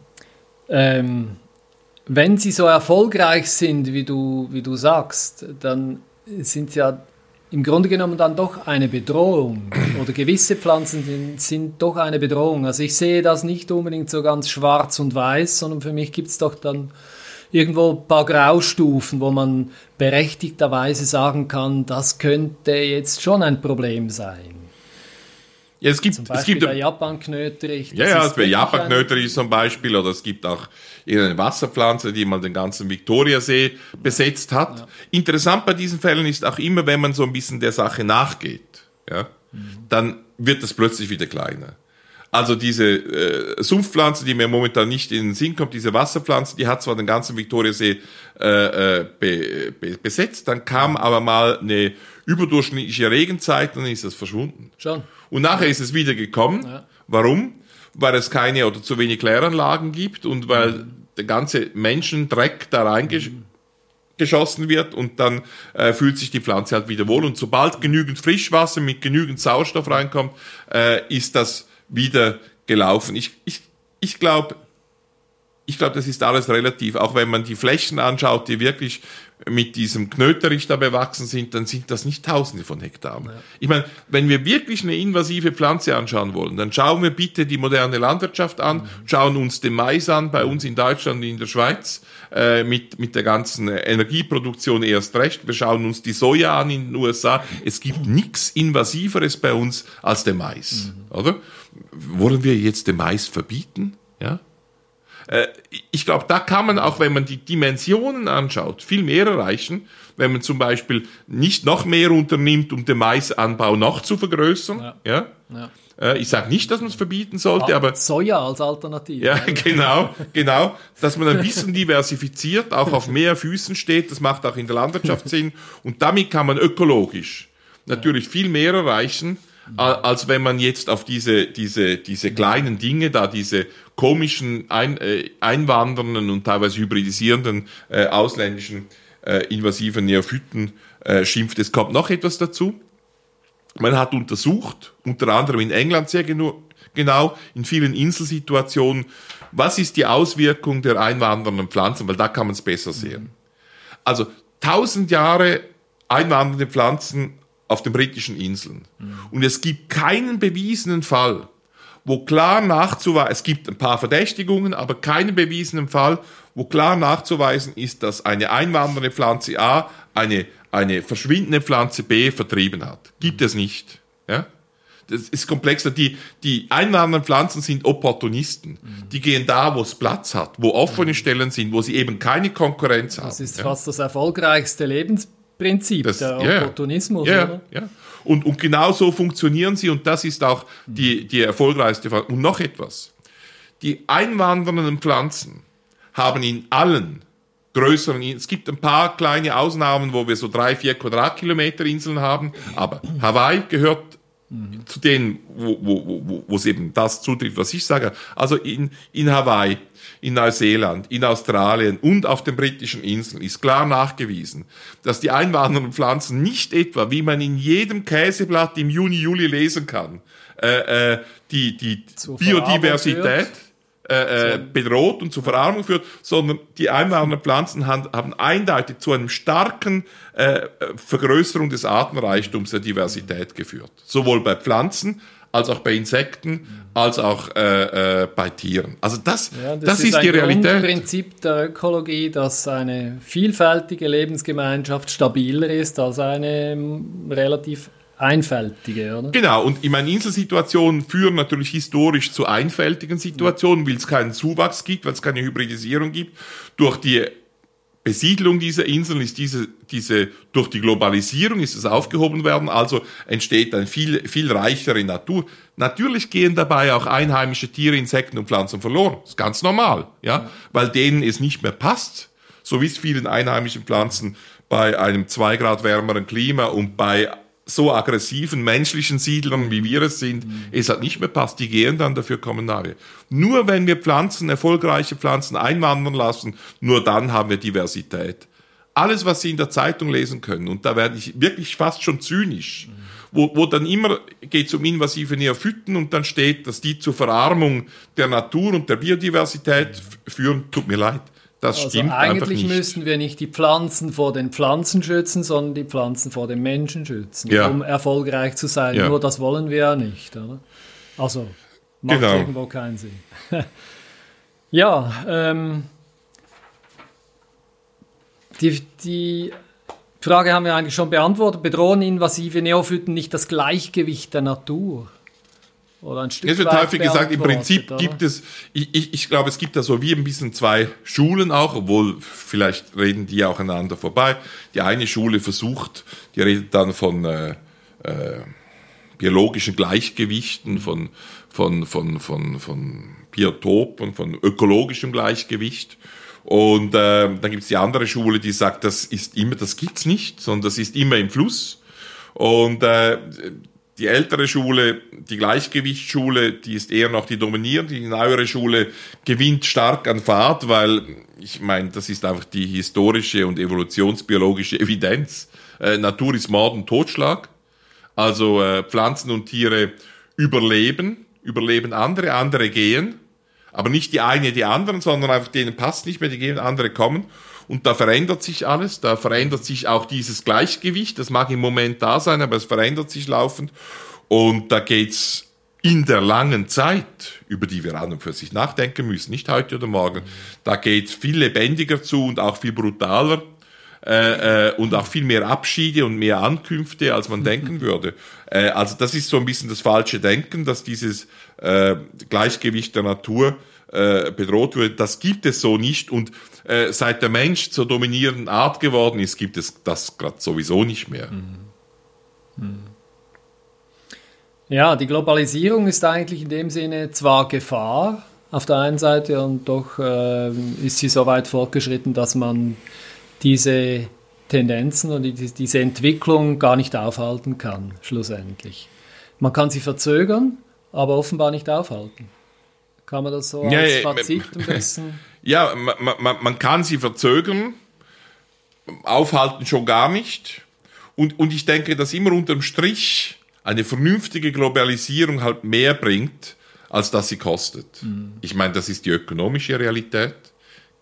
[SPEAKER 1] Ähm, wenn sie so erfolgreich sind, wie du, wie du sagst, dann sind sie ja im Grunde genommen dann doch eine Bedrohung. Oder gewisse Pflanzen sind, sind doch eine Bedrohung. Also ich sehe das nicht unbedingt so ganz schwarz und weiß, sondern für mich gibt es doch dann irgendwo ein paar Graustufen, wo man berechtigterweise sagen kann, das könnte jetzt schon ein Problem sein.
[SPEAKER 2] Ja, es gibt,
[SPEAKER 1] zum Beispiel
[SPEAKER 2] es gibt,
[SPEAKER 1] der Japan-Knöterich.
[SPEAKER 2] Ja, ja, der Japan-Knöterich zum Beispiel, oder es gibt auch eine Wasserpflanze, die mal den ganzen Viktoriasee besetzt hat. Ja. Interessant bei diesen Fällen ist auch immer, wenn man so ein bisschen der Sache nachgeht, ja, mhm. dann wird das plötzlich wieder kleiner. Also diese äh, Sumpfpflanze, die mir momentan nicht in den Sinn kommt, diese Wasserpflanze, die hat zwar den ganzen Viktoriasee äh, äh, be, be, besetzt, dann kam aber mal eine überdurchschnittliche Regenzeit dann ist das verschwunden.
[SPEAKER 1] Schon.
[SPEAKER 2] Und nachher ist es wieder gekommen. Ja. Warum? Weil es keine oder zu wenig Kläranlagen gibt und weil mhm. der ganze Menschendreck da reingeschossen mhm. wird und dann äh, fühlt sich die Pflanze halt wieder wohl. Und sobald genügend Frischwasser mit genügend Sauerstoff reinkommt, äh, ist das wieder gelaufen. Ich, ich, ich glaube, ich glaube, das ist alles relativ. Auch wenn man die Flächen anschaut, die wirklich mit diesem Knöterich da bewachsen sind, dann sind das nicht Tausende von Hektaren. Ja. Ich meine, wenn wir wirklich eine invasive Pflanze anschauen wollen, dann schauen wir bitte die moderne Landwirtschaft an, mhm. schauen uns den Mais an, bei uns in Deutschland und in der Schweiz, äh, mit, mit der ganzen Energieproduktion erst recht. Wir schauen uns die Soja an in den USA. Es gibt nichts Invasiveres bei uns als der Mais, mhm. oder? Wollen wir jetzt den Mais verbieten? Ja? Äh, ich glaube, da kann man auch, wenn man die Dimensionen anschaut, viel mehr erreichen, wenn man zum Beispiel nicht noch mehr unternimmt, um den Maisanbau noch zu vergrößern. Ja. ja? ja. Äh, ich sage nicht, dass man es verbieten sollte, aber.
[SPEAKER 1] Soja als Alternative.
[SPEAKER 2] Ja, genau, genau. Dass man ein bisschen diversifiziert, auch auf mehr Füßen steht, das macht auch in der Landwirtschaft Sinn. Und damit kann man ökologisch natürlich viel mehr erreichen, als wenn man jetzt auf diese, diese, diese kleinen Dinge da, diese komischen ein, äh, einwandernden und teilweise hybridisierenden äh, ausländischen äh, invasiven Neophyten äh, schimpft. Es kommt noch etwas dazu. Man hat untersucht, unter anderem in England sehr genau, genau in vielen Inselsituationen, was ist die Auswirkung der einwandernden Pflanzen, weil da kann man es besser sehen. Also tausend Jahre einwandernde Pflanzen auf den britischen Inseln. Mhm. Und es gibt keinen bewiesenen Fall, wo klar nachzuweisen, es gibt ein paar Verdächtigungen, aber keinen bewiesenen Fall, wo klar nachzuweisen ist, dass eine einwandernde Pflanze A eine, eine verschwindende Pflanze B vertrieben hat. Gibt es nicht. Ja? Das ist komplexer. Die, die einwandernden Pflanzen sind Opportunisten. Mhm. Die gehen da, wo es Platz hat, wo offene Stellen sind, wo sie eben keine Konkurrenz haben.
[SPEAKER 1] Das ist ja? fast das erfolgreichste Lebensprinzip, das, der Opportunismus.
[SPEAKER 2] Ja, ja, ja. Und, und genau so funktionieren sie und das ist auch die, die erfolgreichste Frage. Und noch etwas. Die einwandernden Pflanzen haben in allen größeren, es gibt ein paar kleine Ausnahmen, wo wir so drei, vier Quadratkilometer Inseln haben, aber Hawaii gehört mhm. zu denen, wo, wo, wo, wo es eben das zutrifft, was ich sage. Also in, in Hawaii in Neuseeland, in Australien und auf den britischen Inseln ist klar nachgewiesen, dass die einwandernden Pflanzen nicht etwa, wie man in jedem Käseblatt im Juni, Juli lesen kann, äh, äh, die, die Biodiversität äh, äh bedroht und zur Verarmung führt, sondern die einwandernden Pflanzen haben, haben eindeutig zu einem starken äh, Vergrößerung des Artenreichtums der Diversität geführt. Sowohl bei Pflanzen als auch bei Insekten, als auch äh, äh, bei Tieren. Also das, ja, das, das, ist, ist die Realität. Das
[SPEAKER 1] Prinzip der Ökologie, dass eine vielfältige Lebensgemeinschaft stabiler ist als eine ähm, relativ einfältige, oder?
[SPEAKER 2] Genau, und ich meine, Inselsituationen führen natürlich historisch zu einfältigen Situationen, weil es keinen Zuwachs gibt, weil es keine Hybridisierung gibt. Durch die Besiedlung dieser Inseln ist diese, diese, durch die Globalisierung ist es aufgehoben werden, also entsteht eine viel, viel reichere Natur. Natürlich gehen dabei auch einheimische Tiere, Insekten und Pflanzen verloren. Das ist ganz normal, ja, weil denen es nicht mehr passt, so wie es vielen einheimischen Pflanzen bei einem zwei Grad wärmeren Klima und bei so aggressiven menschlichen Siedlern, wie wir es sind, mhm. es hat nicht mehr passt. Die gehen dann, dafür kommen neue. Nur wenn wir Pflanzen, erfolgreiche Pflanzen einwandern lassen, nur dann haben wir Diversität. Alles, was Sie in der Zeitung lesen können, und da werde ich wirklich fast schon zynisch, mhm. wo, wo dann immer geht es um invasive Neophyten und dann steht, dass die zur Verarmung der Natur und der Biodiversität führen, tut mir leid. Das also stimmt
[SPEAKER 1] eigentlich nicht. müssen wir nicht die Pflanzen vor den Pflanzen schützen, sondern die Pflanzen vor den Menschen schützen, ja. um erfolgreich zu sein. Ja. Nur das wollen wir ja nicht. Oder? Also macht genau. irgendwo keinen Sinn. ja, ähm, die, die Frage haben wir eigentlich schon beantwortet. Bedrohen invasive Neophyten nicht das Gleichgewicht der Natur?
[SPEAKER 2] Oder ein Stück Es wird häufig gesagt, im Prinzip oder? gibt es, ich, ich, ich glaube, es gibt da so wie ein bisschen zwei Schulen auch, obwohl vielleicht reden die auch aneinander vorbei. Die eine Schule versucht, die redet dann von äh, äh, biologischen Gleichgewichten, von, von, von, von, von Biotopen, von ökologischem Gleichgewicht. Und äh, dann gibt es die andere Schule, die sagt, das ist immer, das gibt's nicht, sondern das ist immer im Fluss. Und äh, die ältere Schule, die Gleichgewichtsschule, die ist eher noch die dominierende. Die neuere Schule gewinnt stark an Fahrt, weil ich meine, das ist einfach die historische und evolutionsbiologische Evidenz. Äh, Natur ist Mord und Totschlag. Also äh, Pflanzen und Tiere überleben, überleben andere, andere gehen. Aber nicht die eine, die anderen, sondern einfach denen passt nicht mehr, die gehen, andere kommen. Und da verändert sich alles, da verändert sich auch dieses Gleichgewicht. Das mag im Moment da sein, aber es verändert sich laufend. Und da geht's in der langen Zeit, über die wir an und für sich nachdenken müssen, nicht heute oder morgen, da geht's viel lebendiger zu und auch viel brutaler äh, äh, und auch viel mehr Abschiede und mehr Ankünfte, als man denken würde. Äh, also das ist so ein bisschen das falsche Denken, dass dieses äh, Gleichgewicht der Natur äh, bedroht wird. Das gibt es so nicht und äh, seit der Mensch zur dominierenden Art geworden ist, gibt es das gerade sowieso nicht mehr. Mhm.
[SPEAKER 1] Mhm. Ja, die Globalisierung ist eigentlich in dem Sinne zwar Gefahr auf der einen Seite und doch äh, ist sie so weit fortgeschritten, dass man diese Tendenzen und die, diese Entwicklung gar nicht aufhalten kann, schlussendlich. Man kann sie verzögern, aber offenbar nicht aufhalten. Kann man das so ja, als Fazit ein bisschen?
[SPEAKER 2] Ja, man, man, man kann sie verzögern, aufhalten schon gar nicht. Und, und ich denke, dass immer unterm Strich eine vernünftige Globalisierung halt mehr bringt, als dass sie kostet. Mhm. Ich meine, das ist die ökonomische Realität.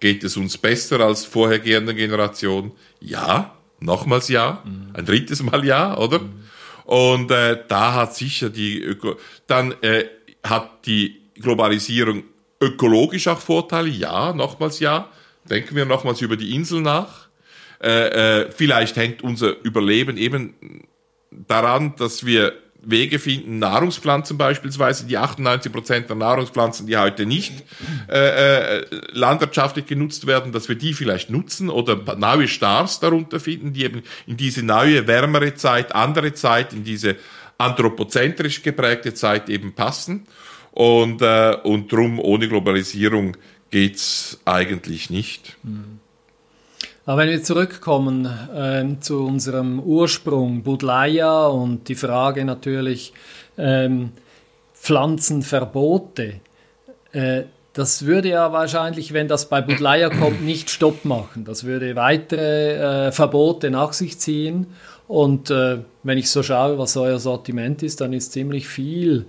[SPEAKER 2] Geht es uns besser als vorhergehende Generation? Ja, nochmals ja, mhm. ein drittes Mal ja, oder? Mhm. Und äh, da hat sicher die Öko dann äh, hat die Globalisierung ökologisch auch Vorteile? Ja, nochmals ja. Denken wir nochmals über die Insel nach. Äh, äh, vielleicht hängt unser Überleben eben daran, dass wir Wege finden, Nahrungspflanzen beispielsweise, die 98 Prozent der Nahrungspflanzen, die heute nicht äh, äh, landwirtschaftlich genutzt werden, dass wir die vielleicht nutzen oder neue Stars darunter finden, die eben in diese neue, wärmere Zeit, andere Zeit, in diese anthropozentrisch geprägte Zeit eben passen. Und, äh, und drum, ohne Globalisierung geht's eigentlich nicht.
[SPEAKER 1] Mhm. Aber wenn wir zurückkommen äh, zu unserem Ursprung, Budleia und die Frage natürlich ähm, Pflanzenverbote, äh, das würde ja wahrscheinlich, wenn das bei Budleia kommt, nicht Stopp machen. Das würde weitere äh, Verbote nach sich ziehen. Und äh, wenn ich so schaue, was euer Sortiment ist, dann ist ziemlich viel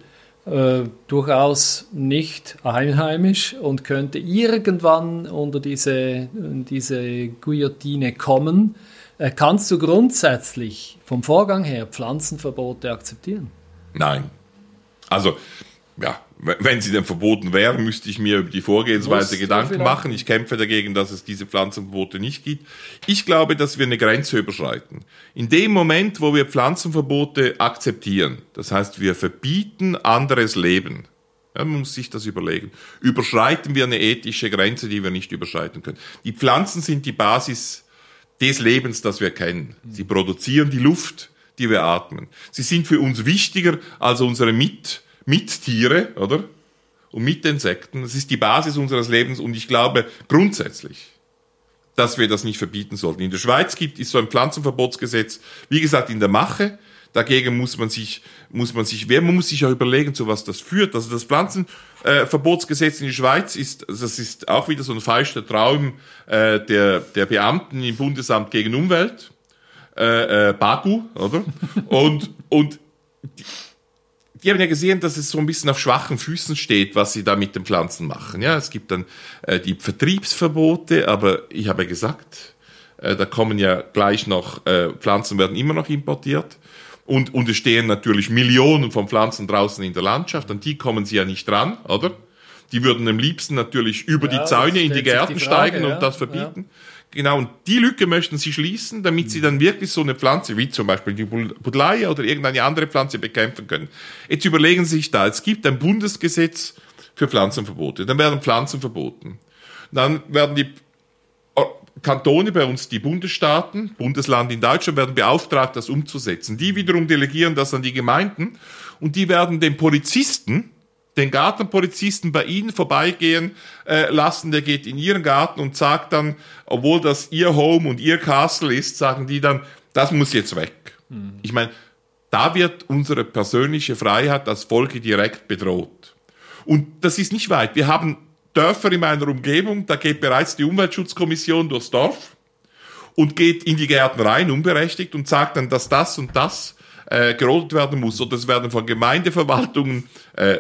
[SPEAKER 1] äh, durchaus nicht einheimisch und könnte irgendwann unter diese, diese Guillotine kommen. Äh, kannst du grundsätzlich vom Vorgang her Pflanzenverbote akzeptieren?
[SPEAKER 2] Nein. Also, ja, wenn sie denn verboten wären, müsste ich mir über die Vorgehensweise Musst Gedanken machen. Ich kämpfe dagegen, dass es diese Pflanzenverbote nicht gibt. Ich glaube, dass wir eine Grenze überschreiten. In dem Moment, wo wir Pflanzenverbote akzeptieren, das heißt, wir verbieten anderes Leben, ja, man muss sich das überlegen, überschreiten wir eine ethische Grenze, die wir nicht überschreiten können. Die Pflanzen sind die Basis des Lebens, das wir kennen. Sie produzieren die Luft, die wir atmen. Sie sind für uns wichtiger als unsere Mit- Mittiere, oder? Und mit Insekten. Das ist die Basis unseres Lebens und ich glaube grundsätzlich, dass wir das nicht verbieten sollten. In der Schweiz gibt es so ein Pflanzenverbotsgesetz, wie gesagt, in der Mache. Dagegen muss man sich, muss man sich wehren. Man muss sich ja überlegen, zu was das führt. Also das Pflanzenverbotsgesetz in der Schweiz ist, das ist auch wieder so ein falscher Traum äh, der, der Beamten im Bundesamt gegen Umwelt, äh, äh, BAGU, oder? Und, und die haben ja gesehen, dass es so ein bisschen auf schwachen Füßen steht, was sie da mit den Pflanzen machen. Ja, es gibt dann äh, die Vertriebsverbote, aber ich habe ja gesagt, äh, da kommen ja gleich noch, äh, Pflanzen werden immer noch importiert. Und, und es stehen natürlich Millionen von Pflanzen draußen in der Landschaft, an die kommen sie ja nicht dran, oder? Die würden am liebsten natürlich über ja, die Zäune in die Gärten die Frage, steigen und ja, das verbieten. Ja. Genau, und die Lücke möchten sie schließen, damit sie dann wirklich so eine Pflanze, wie zum Beispiel die Buddleia oder irgendeine andere Pflanze bekämpfen können. Jetzt überlegen Sie sich da, es gibt ein Bundesgesetz für Pflanzenverbote, dann werden Pflanzen verboten. Dann werden die Kantone bei uns, die Bundesstaaten, Bundesland in Deutschland, werden beauftragt, das umzusetzen. Die wiederum delegieren das an die Gemeinden und die werden den Polizisten, den Gartenpolizisten bei Ihnen vorbeigehen äh, lassen, der geht in Ihren Garten und sagt dann, obwohl das Ihr Home und Ihr Castle ist, sagen die dann, das muss jetzt weg. Mhm. Ich meine, da wird unsere persönliche Freiheit als Folge direkt bedroht. Und das ist nicht weit. Wir haben Dörfer in meiner Umgebung, da geht bereits die Umweltschutzkommission durchs Dorf und geht in die Gärten rein, unberechtigt, und sagt dann, dass das und das äh, gerodet werden muss. Oder es werden von Gemeindeverwaltungen äh,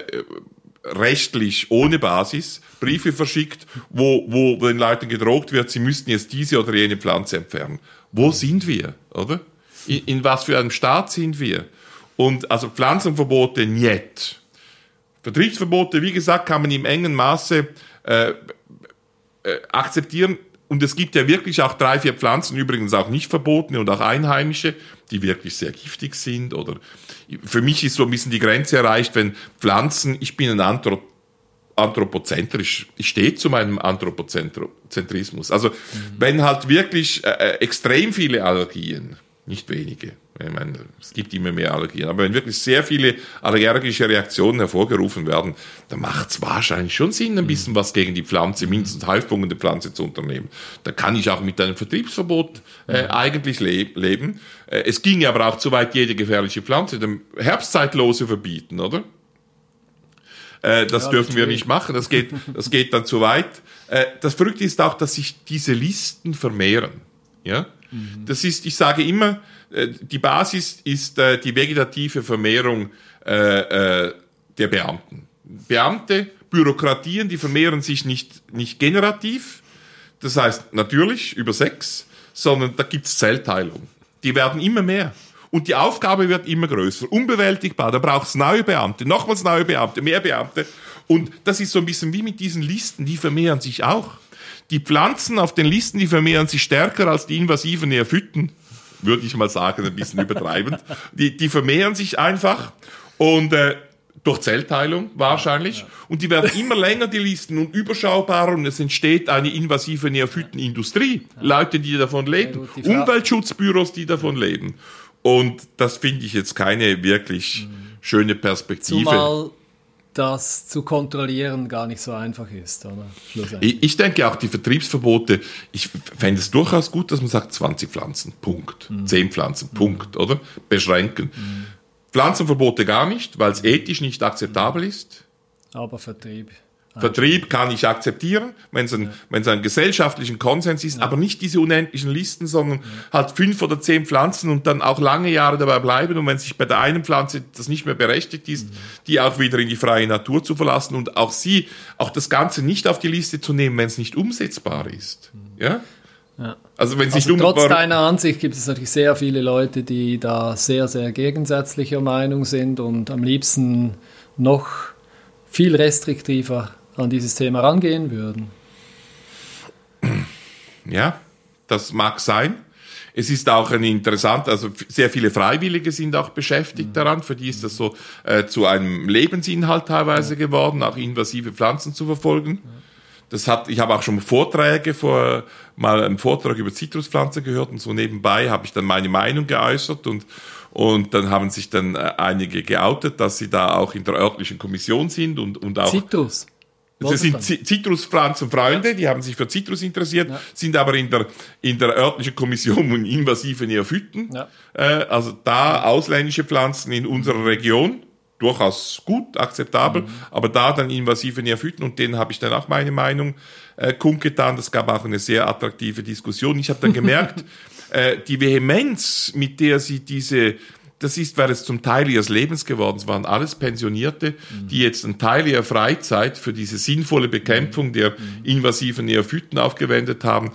[SPEAKER 2] rechtlich ohne Basis Briefe verschickt, wo, wo den Leuten gedroht wird, sie müssten jetzt diese oder jene Pflanze entfernen. Wo sind wir, oder? In, in was für einem Staat sind wir? Und also Pflanzenverbote nicht. Vertriebsverbote, wie gesagt, kann man im engen Maße äh, äh, akzeptieren. Und es gibt ja wirklich auch drei, vier Pflanzen, übrigens auch nicht verbotene und auch einheimische, die wirklich sehr giftig sind. Oder für mich ist so ein bisschen die Grenze erreicht, wenn Pflanzen, ich bin ein Anthrop anthropozentrisch, ich stehe zu meinem Anthropozentrismus. Also mhm. wenn halt wirklich äh, äh extrem viele Allergien, nicht wenige, ich meine, es gibt immer mehr Allergien. Aber wenn wirklich sehr viele allergische Reaktionen hervorgerufen werden, dann macht es wahrscheinlich schon Sinn, ein bisschen was gegen die Pflanze, mindestens der Pflanze zu unternehmen. Da kann ich auch mit einem Vertriebsverbot äh, eigentlich le leben. Äh, es ging aber auch zu weit, jede gefährliche Pflanze dem Herbstzeitlose verbieten, oder? Äh, das ja, dürfen wir nicht machen. Das geht, das geht dann zu weit. Äh, das Verrückte ist auch, dass sich diese Listen vermehren. Ja? Mhm. Das ist, ich sage immer, äh, die Basis ist äh, die vegetative Vermehrung äh, der Beamten. Beamte, Bürokratien, die vermehren sich nicht, nicht generativ, das heißt natürlich über Sex, sondern da gibt's Zellteilung. Die werden immer mehr. Und die Aufgabe wird immer größer, unbewältigbar. Da braucht es neue Beamte, nochmals neue Beamte, mehr Beamte. Und das ist so ein bisschen wie mit diesen Listen, die vermehren sich auch. Die Pflanzen auf den Listen, die vermehren sich stärker als die invasiven Neophyten würde ich mal sagen, ein bisschen übertreibend. Die, die vermehren sich einfach und äh, durch Zellteilung wahrscheinlich. Ja. Und die werden immer länger, die Listen, und überschaubarer und es entsteht eine invasive Neophytenindustrie. Ja. Leute, die davon leben. Ja, Umweltschutzbüros, die davon leben. Und das finde ich jetzt keine wirklich mhm. schöne Perspektive.
[SPEAKER 1] Zumal das zu kontrollieren gar nicht so einfach ist, oder?
[SPEAKER 2] Ich, ich denke auch, die Vertriebsverbote, ich fände es durchaus gut, dass man sagt 20 Pflanzen, Punkt. Mhm. 10 Pflanzen, Punkt, mhm. oder? Beschränken. Mhm. Pflanzenverbote gar nicht, weil es ethisch nicht akzeptabel ist.
[SPEAKER 1] Aber Vertrieb.
[SPEAKER 2] Vertrieb kann ich akzeptieren, wenn es ein, wenn es ein gesellschaftlichen Konsens ist, aber nicht diese unendlichen Listen, sondern halt fünf oder zehn Pflanzen und dann auch lange Jahre dabei bleiben. Und wenn sich bei der einen Pflanze das nicht mehr berechtigt ist, die auch wieder in die freie Natur zu verlassen und auch sie, auch das Ganze nicht auf die Liste zu nehmen, wenn es nicht umsetzbar ist. Ja?
[SPEAKER 1] Ja.
[SPEAKER 2] Also wenn
[SPEAKER 1] Also trotz deiner Ansicht gibt es natürlich sehr viele Leute, die da sehr, sehr gegensätzlicher Meinung sind und am liebsten noch viel restriktiver an dieses Thema rangehen würden.
[SPEAKER 2] Ja, das mag sein. Es ist auch ein interessant, also sehr viele Freiwillige sind auch beschäftigt daran. Für die ist das so äh, zu einem Lebensinhalt teilweise geworden, auch invasive Pflanzen zu verfolgen. Das hat, ich habe auch schon Vorträge vor, mal einen Vortrag über Zitruspflanzen gehört und so nebenbei habe ich dann meine Meinung geäußert und und dann haben sich dann äh, einige geoutet, dass sie da auch in der örtlichen Kommission sind und, und auch
[SPEAKER 1] Zitrus.
[SPEAKER 2] Das sind
[SPEAKER 1] Wolfgang.
[SPEAKER 2] Zi- Zitruspflanzenfreunde, die haben sich für Zitrus interessiert, sind aber in der, in der örtlichen Kommission um invasive Neophyten.
[SPEAKER 1] Ja.
[SPEAKER 2] Äh, also da ausländische Pflanzen in unserer Region, durchaus gut, akzeptabel, aber da dann invasive Neophyten und denen habe ich dann auch meine Meinung äh, kundgetan. Das gab auch eine sehr attraktive Diskussion. Ich habe dann gemerkt, äh, die Vehemenz, mit der sie diese das ist, weil es zum Teil ihres Lebens geworden ist. Waren alles Pensionierte, die jetzt einen Teil ihrer Freizeit für diese sinnvolle Bekämpfung der invasiven Neophyten aufgewendet haben.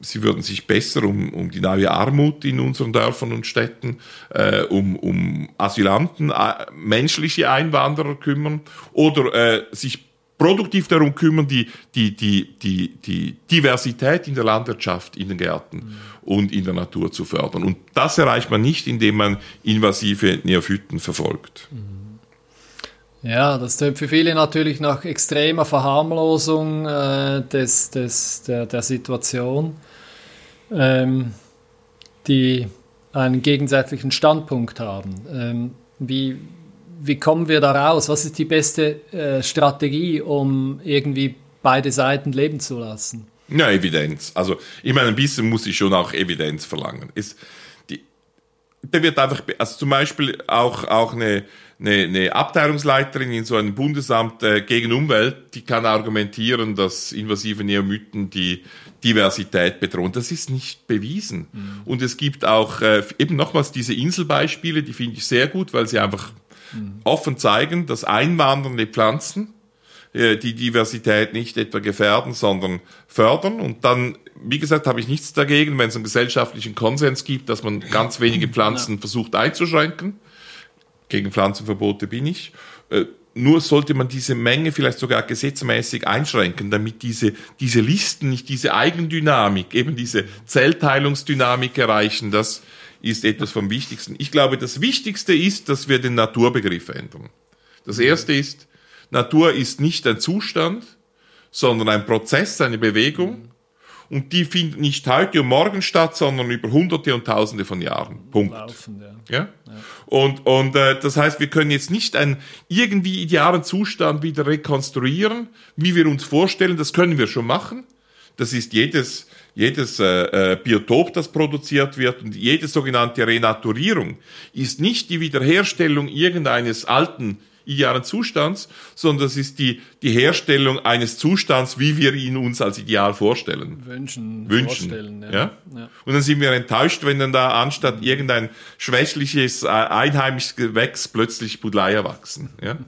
[SPEAKER 2] Sie würden sich besser um, um die neue Armut in unseren Dörfern und Städten, äh, um, um Asylanten, äh, menschliche Einwanderer kümmern oder äh, sich produktiv darum kümmern, die, die, die, die, die Diversität in der Landwirtschaft, in den Gärten und in der Natur zu fördern. Und das erreicht man nicht, indem man invasive Neophyten verfolgt.
[SPEAKER 1] Ja, das tönt für viele natürlich nach extremer Verharmlosung äh, des, des, der, der Situation, ähm, die einen gegensätzlichen Standpunkt haben. Ähm, wie, wie kommen wir da raus? Was ist die beste äh, Strategie, um irgendwie beide Seiten leben zu lassen?
[SPEAKER 2] Ja, Evidenz. Also, ich meine, ein bisschen muss ich schon auch Evidenz verlangen. Es, die, da wird einfach, also zum Beispiel auch, auch eine, eine, eine Abteilungsleiterin in so einem Bundesamt äh, gegen Umwelt, die kann argumentieren, dass invasive Neomythen die Diversität bedrohen. Das ist nicht bewiesen. Und es gibt auch äh, eben nochmals diese Inselbeispiele, die finde ich sehr gut, weil sie einfach offen zeigen, dass einwandernde Pflanzen äh, die Diversität nicht etwa gefährden, sondern fördern. Und dann, wie gesagt, habe ich nichts dagegen, wenn es einen gesellschaftlichen Konsens gibt, dass man ganz wenige Pflanzen versucht einzuschränken. Gegen Pflanzenverbote bin ich. Äh, Nur sollte man diese Menge vielleicht sogar gesetzmäßig einschränken, damit diese, diese Listen nicht diese Eigendynamik, eben diese Zellteilungsdynamik erreichen. Das ist etwas vom Wichtigsten. Ich glaube, das Wichtigste ist, dass wir den Naturbegriff ändern. Das erste ist, Natur ist nicht ein Zustand, sondern ein Prozess, eine Bewegung. Und die findet nicht heute und morgen statt, sondern über Hunderte und Tausende von Jahren. Punkt.
[SPEAKER 1] Laufend, ja.
[SPEAKER 2] Ja? Und, und äh, das heißt, wir können jetzt nicht einen irgendwie idealen Zustand wieder rekonstruieren, wie wir uns vorstellen. Das können wir schon machen. Das ist jedes, jedes äh, äh, Biotop, das produziert wird. Und jede sogenannte Renaturierung ist nicht die Wiederherstellung irgendeines alten idealen Zustands, sondern das ist die, die Herstellung eines Zustands, wie wir ihn uns als ideal vorstellen
[SPEAKER 1] Wünschen,
[SPEAKER 2] wünschen.
[SPEAKER 1] vorstellen. Ja.
[SPEAKER 2] Ja?
[SPEAKER 1] Ja.
[SPEAKER 2] Und dann sind wir enttäuscht, wenn dann da anstatt irgendein schwächliches, äh, einheimisches Gewächs plötzlich Budleia wachsen. Ja?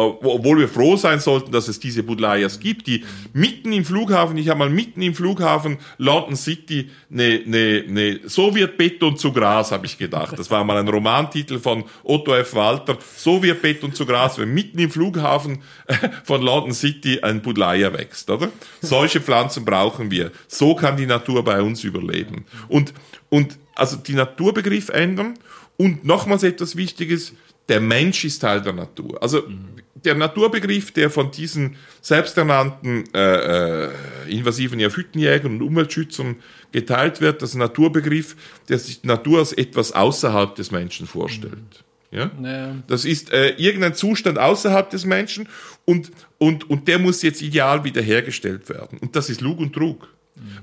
[SPEAKER 2] Obwohl wir froh sein sollten, dass es diese Budleias gibt, die mitten im Flughafen, ich habe mal mitten im Flughafen London City eine, eine, eine Sowjetbeton zu Gras, habe ich gedacht. Das war mal ein Romantitel von Otto F. Walter, Sowjetbeton zu Gras, wenn mitten im Flughafen äh, von London City ein Budleia wächst, oder? Solche Pflanzen brauchen wir. So kann die Natur bei uns überleben. Und, und also die Naturbegriff ändern und nochmals etwas Wichtiges, der Mensch ist Teil der Natur. Also der Naturbegriff, der von diesen selbsternannten äh, äh, invasiven Neophytenjägern und Umweltschützern geteilt wird, das ist ein Naturbegriff, der sich Natur als etwas außerhalb des Menschen vorstellt. Ja?
[SPEAKER 1] Ja.
[SPEAKER 2] Das ist äh, irgendein Zustand außerhalb des Menschen und, und, und der muss jetzt ideal wiederhergestellt werden. Und das ist Lug und Trug.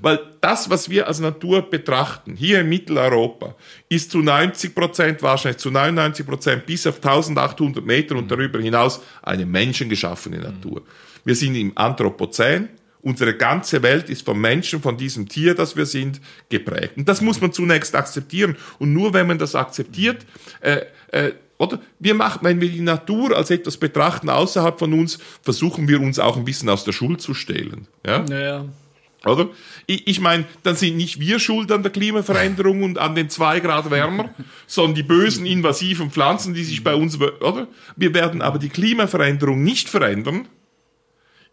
[SPEAKER 2] Weil das, was wir als Natur betrachten, hier in Mitteleuropa, ist zu 90 Prozent, wahrscheinlich zu 99 Prozent bis auf 1800 Meter und darüber hinaus eine menschengeschaffene Natur. Wir sind im Anthropozän, Unsere ganze Welt ist vom Menschen, von diesem Tier, das wir sind, geprägt. Und das muss man zunächst akzeptieren. Und nur wenn man das akzeptiert, äh, äh, oder wir machen, wenn wir die Natur als etwas betrachten außerhalb von uns, versuchen wir uns auch ein bisschen aus der Schuld zu stehlen. Ja?
[SPEAKER 1] Ja.
[SPEAKER 2] Oder? Ich, ich meine, dann sind nicht wir schuld an der Klimaveränderung und an den zwei Grad wärmer, sondern die bösen invasiven Pflanzen, die sich bei uns, oder? Wir werden aber die Klimaveränderung nicht verändern,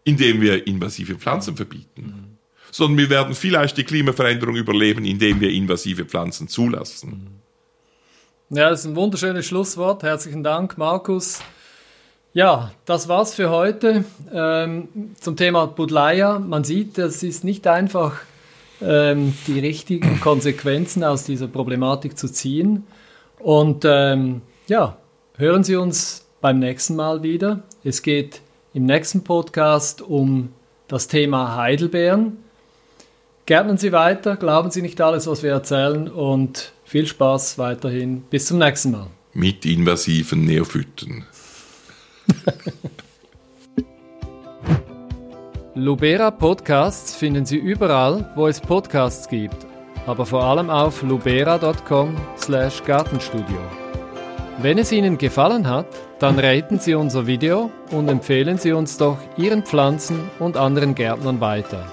[SPEAKER 2] indem wir invasive Pflanzen verbieten, sondern wir werden vielleicht die Klimaveränderung überleben, indem wir invasive Pflanzen zulassen.
[SPEAKER 1] Ja, das ist ein wunderschönes Schlusswort. Herzlichen Dank, Markus. Ja, das war's für heute ähm, zum Thema Budleia. Man sieht, es ist nicht einfach, ähm, die richtigen Konsequenzen aus dieser Problematik zu ziehen. Und ähm, ja, hören Sie uns beim nächsten Mal wieder. Es geht im nächsten Podcast um das Thema Heidelbeeren. Gärtnen Sie weiter, glauben Sie nicht alles, was wir erzählen und viel Spaß weiterhin. Bis zum nächsten Mal.
[SPEAKER 2] Mit invasiven Neophyten.
[SPEAKER 1] Lubera Podcasts finden Sie überall, wo es Podcasts gibt, aber vor allem auf lubera.com/gartenstudio. Wenn es Ihnen gefallen hat, dann raten Sie unser Video und empfehlen Sie uns doch Ihren Pflanzen und anderen Gärtnern weiter.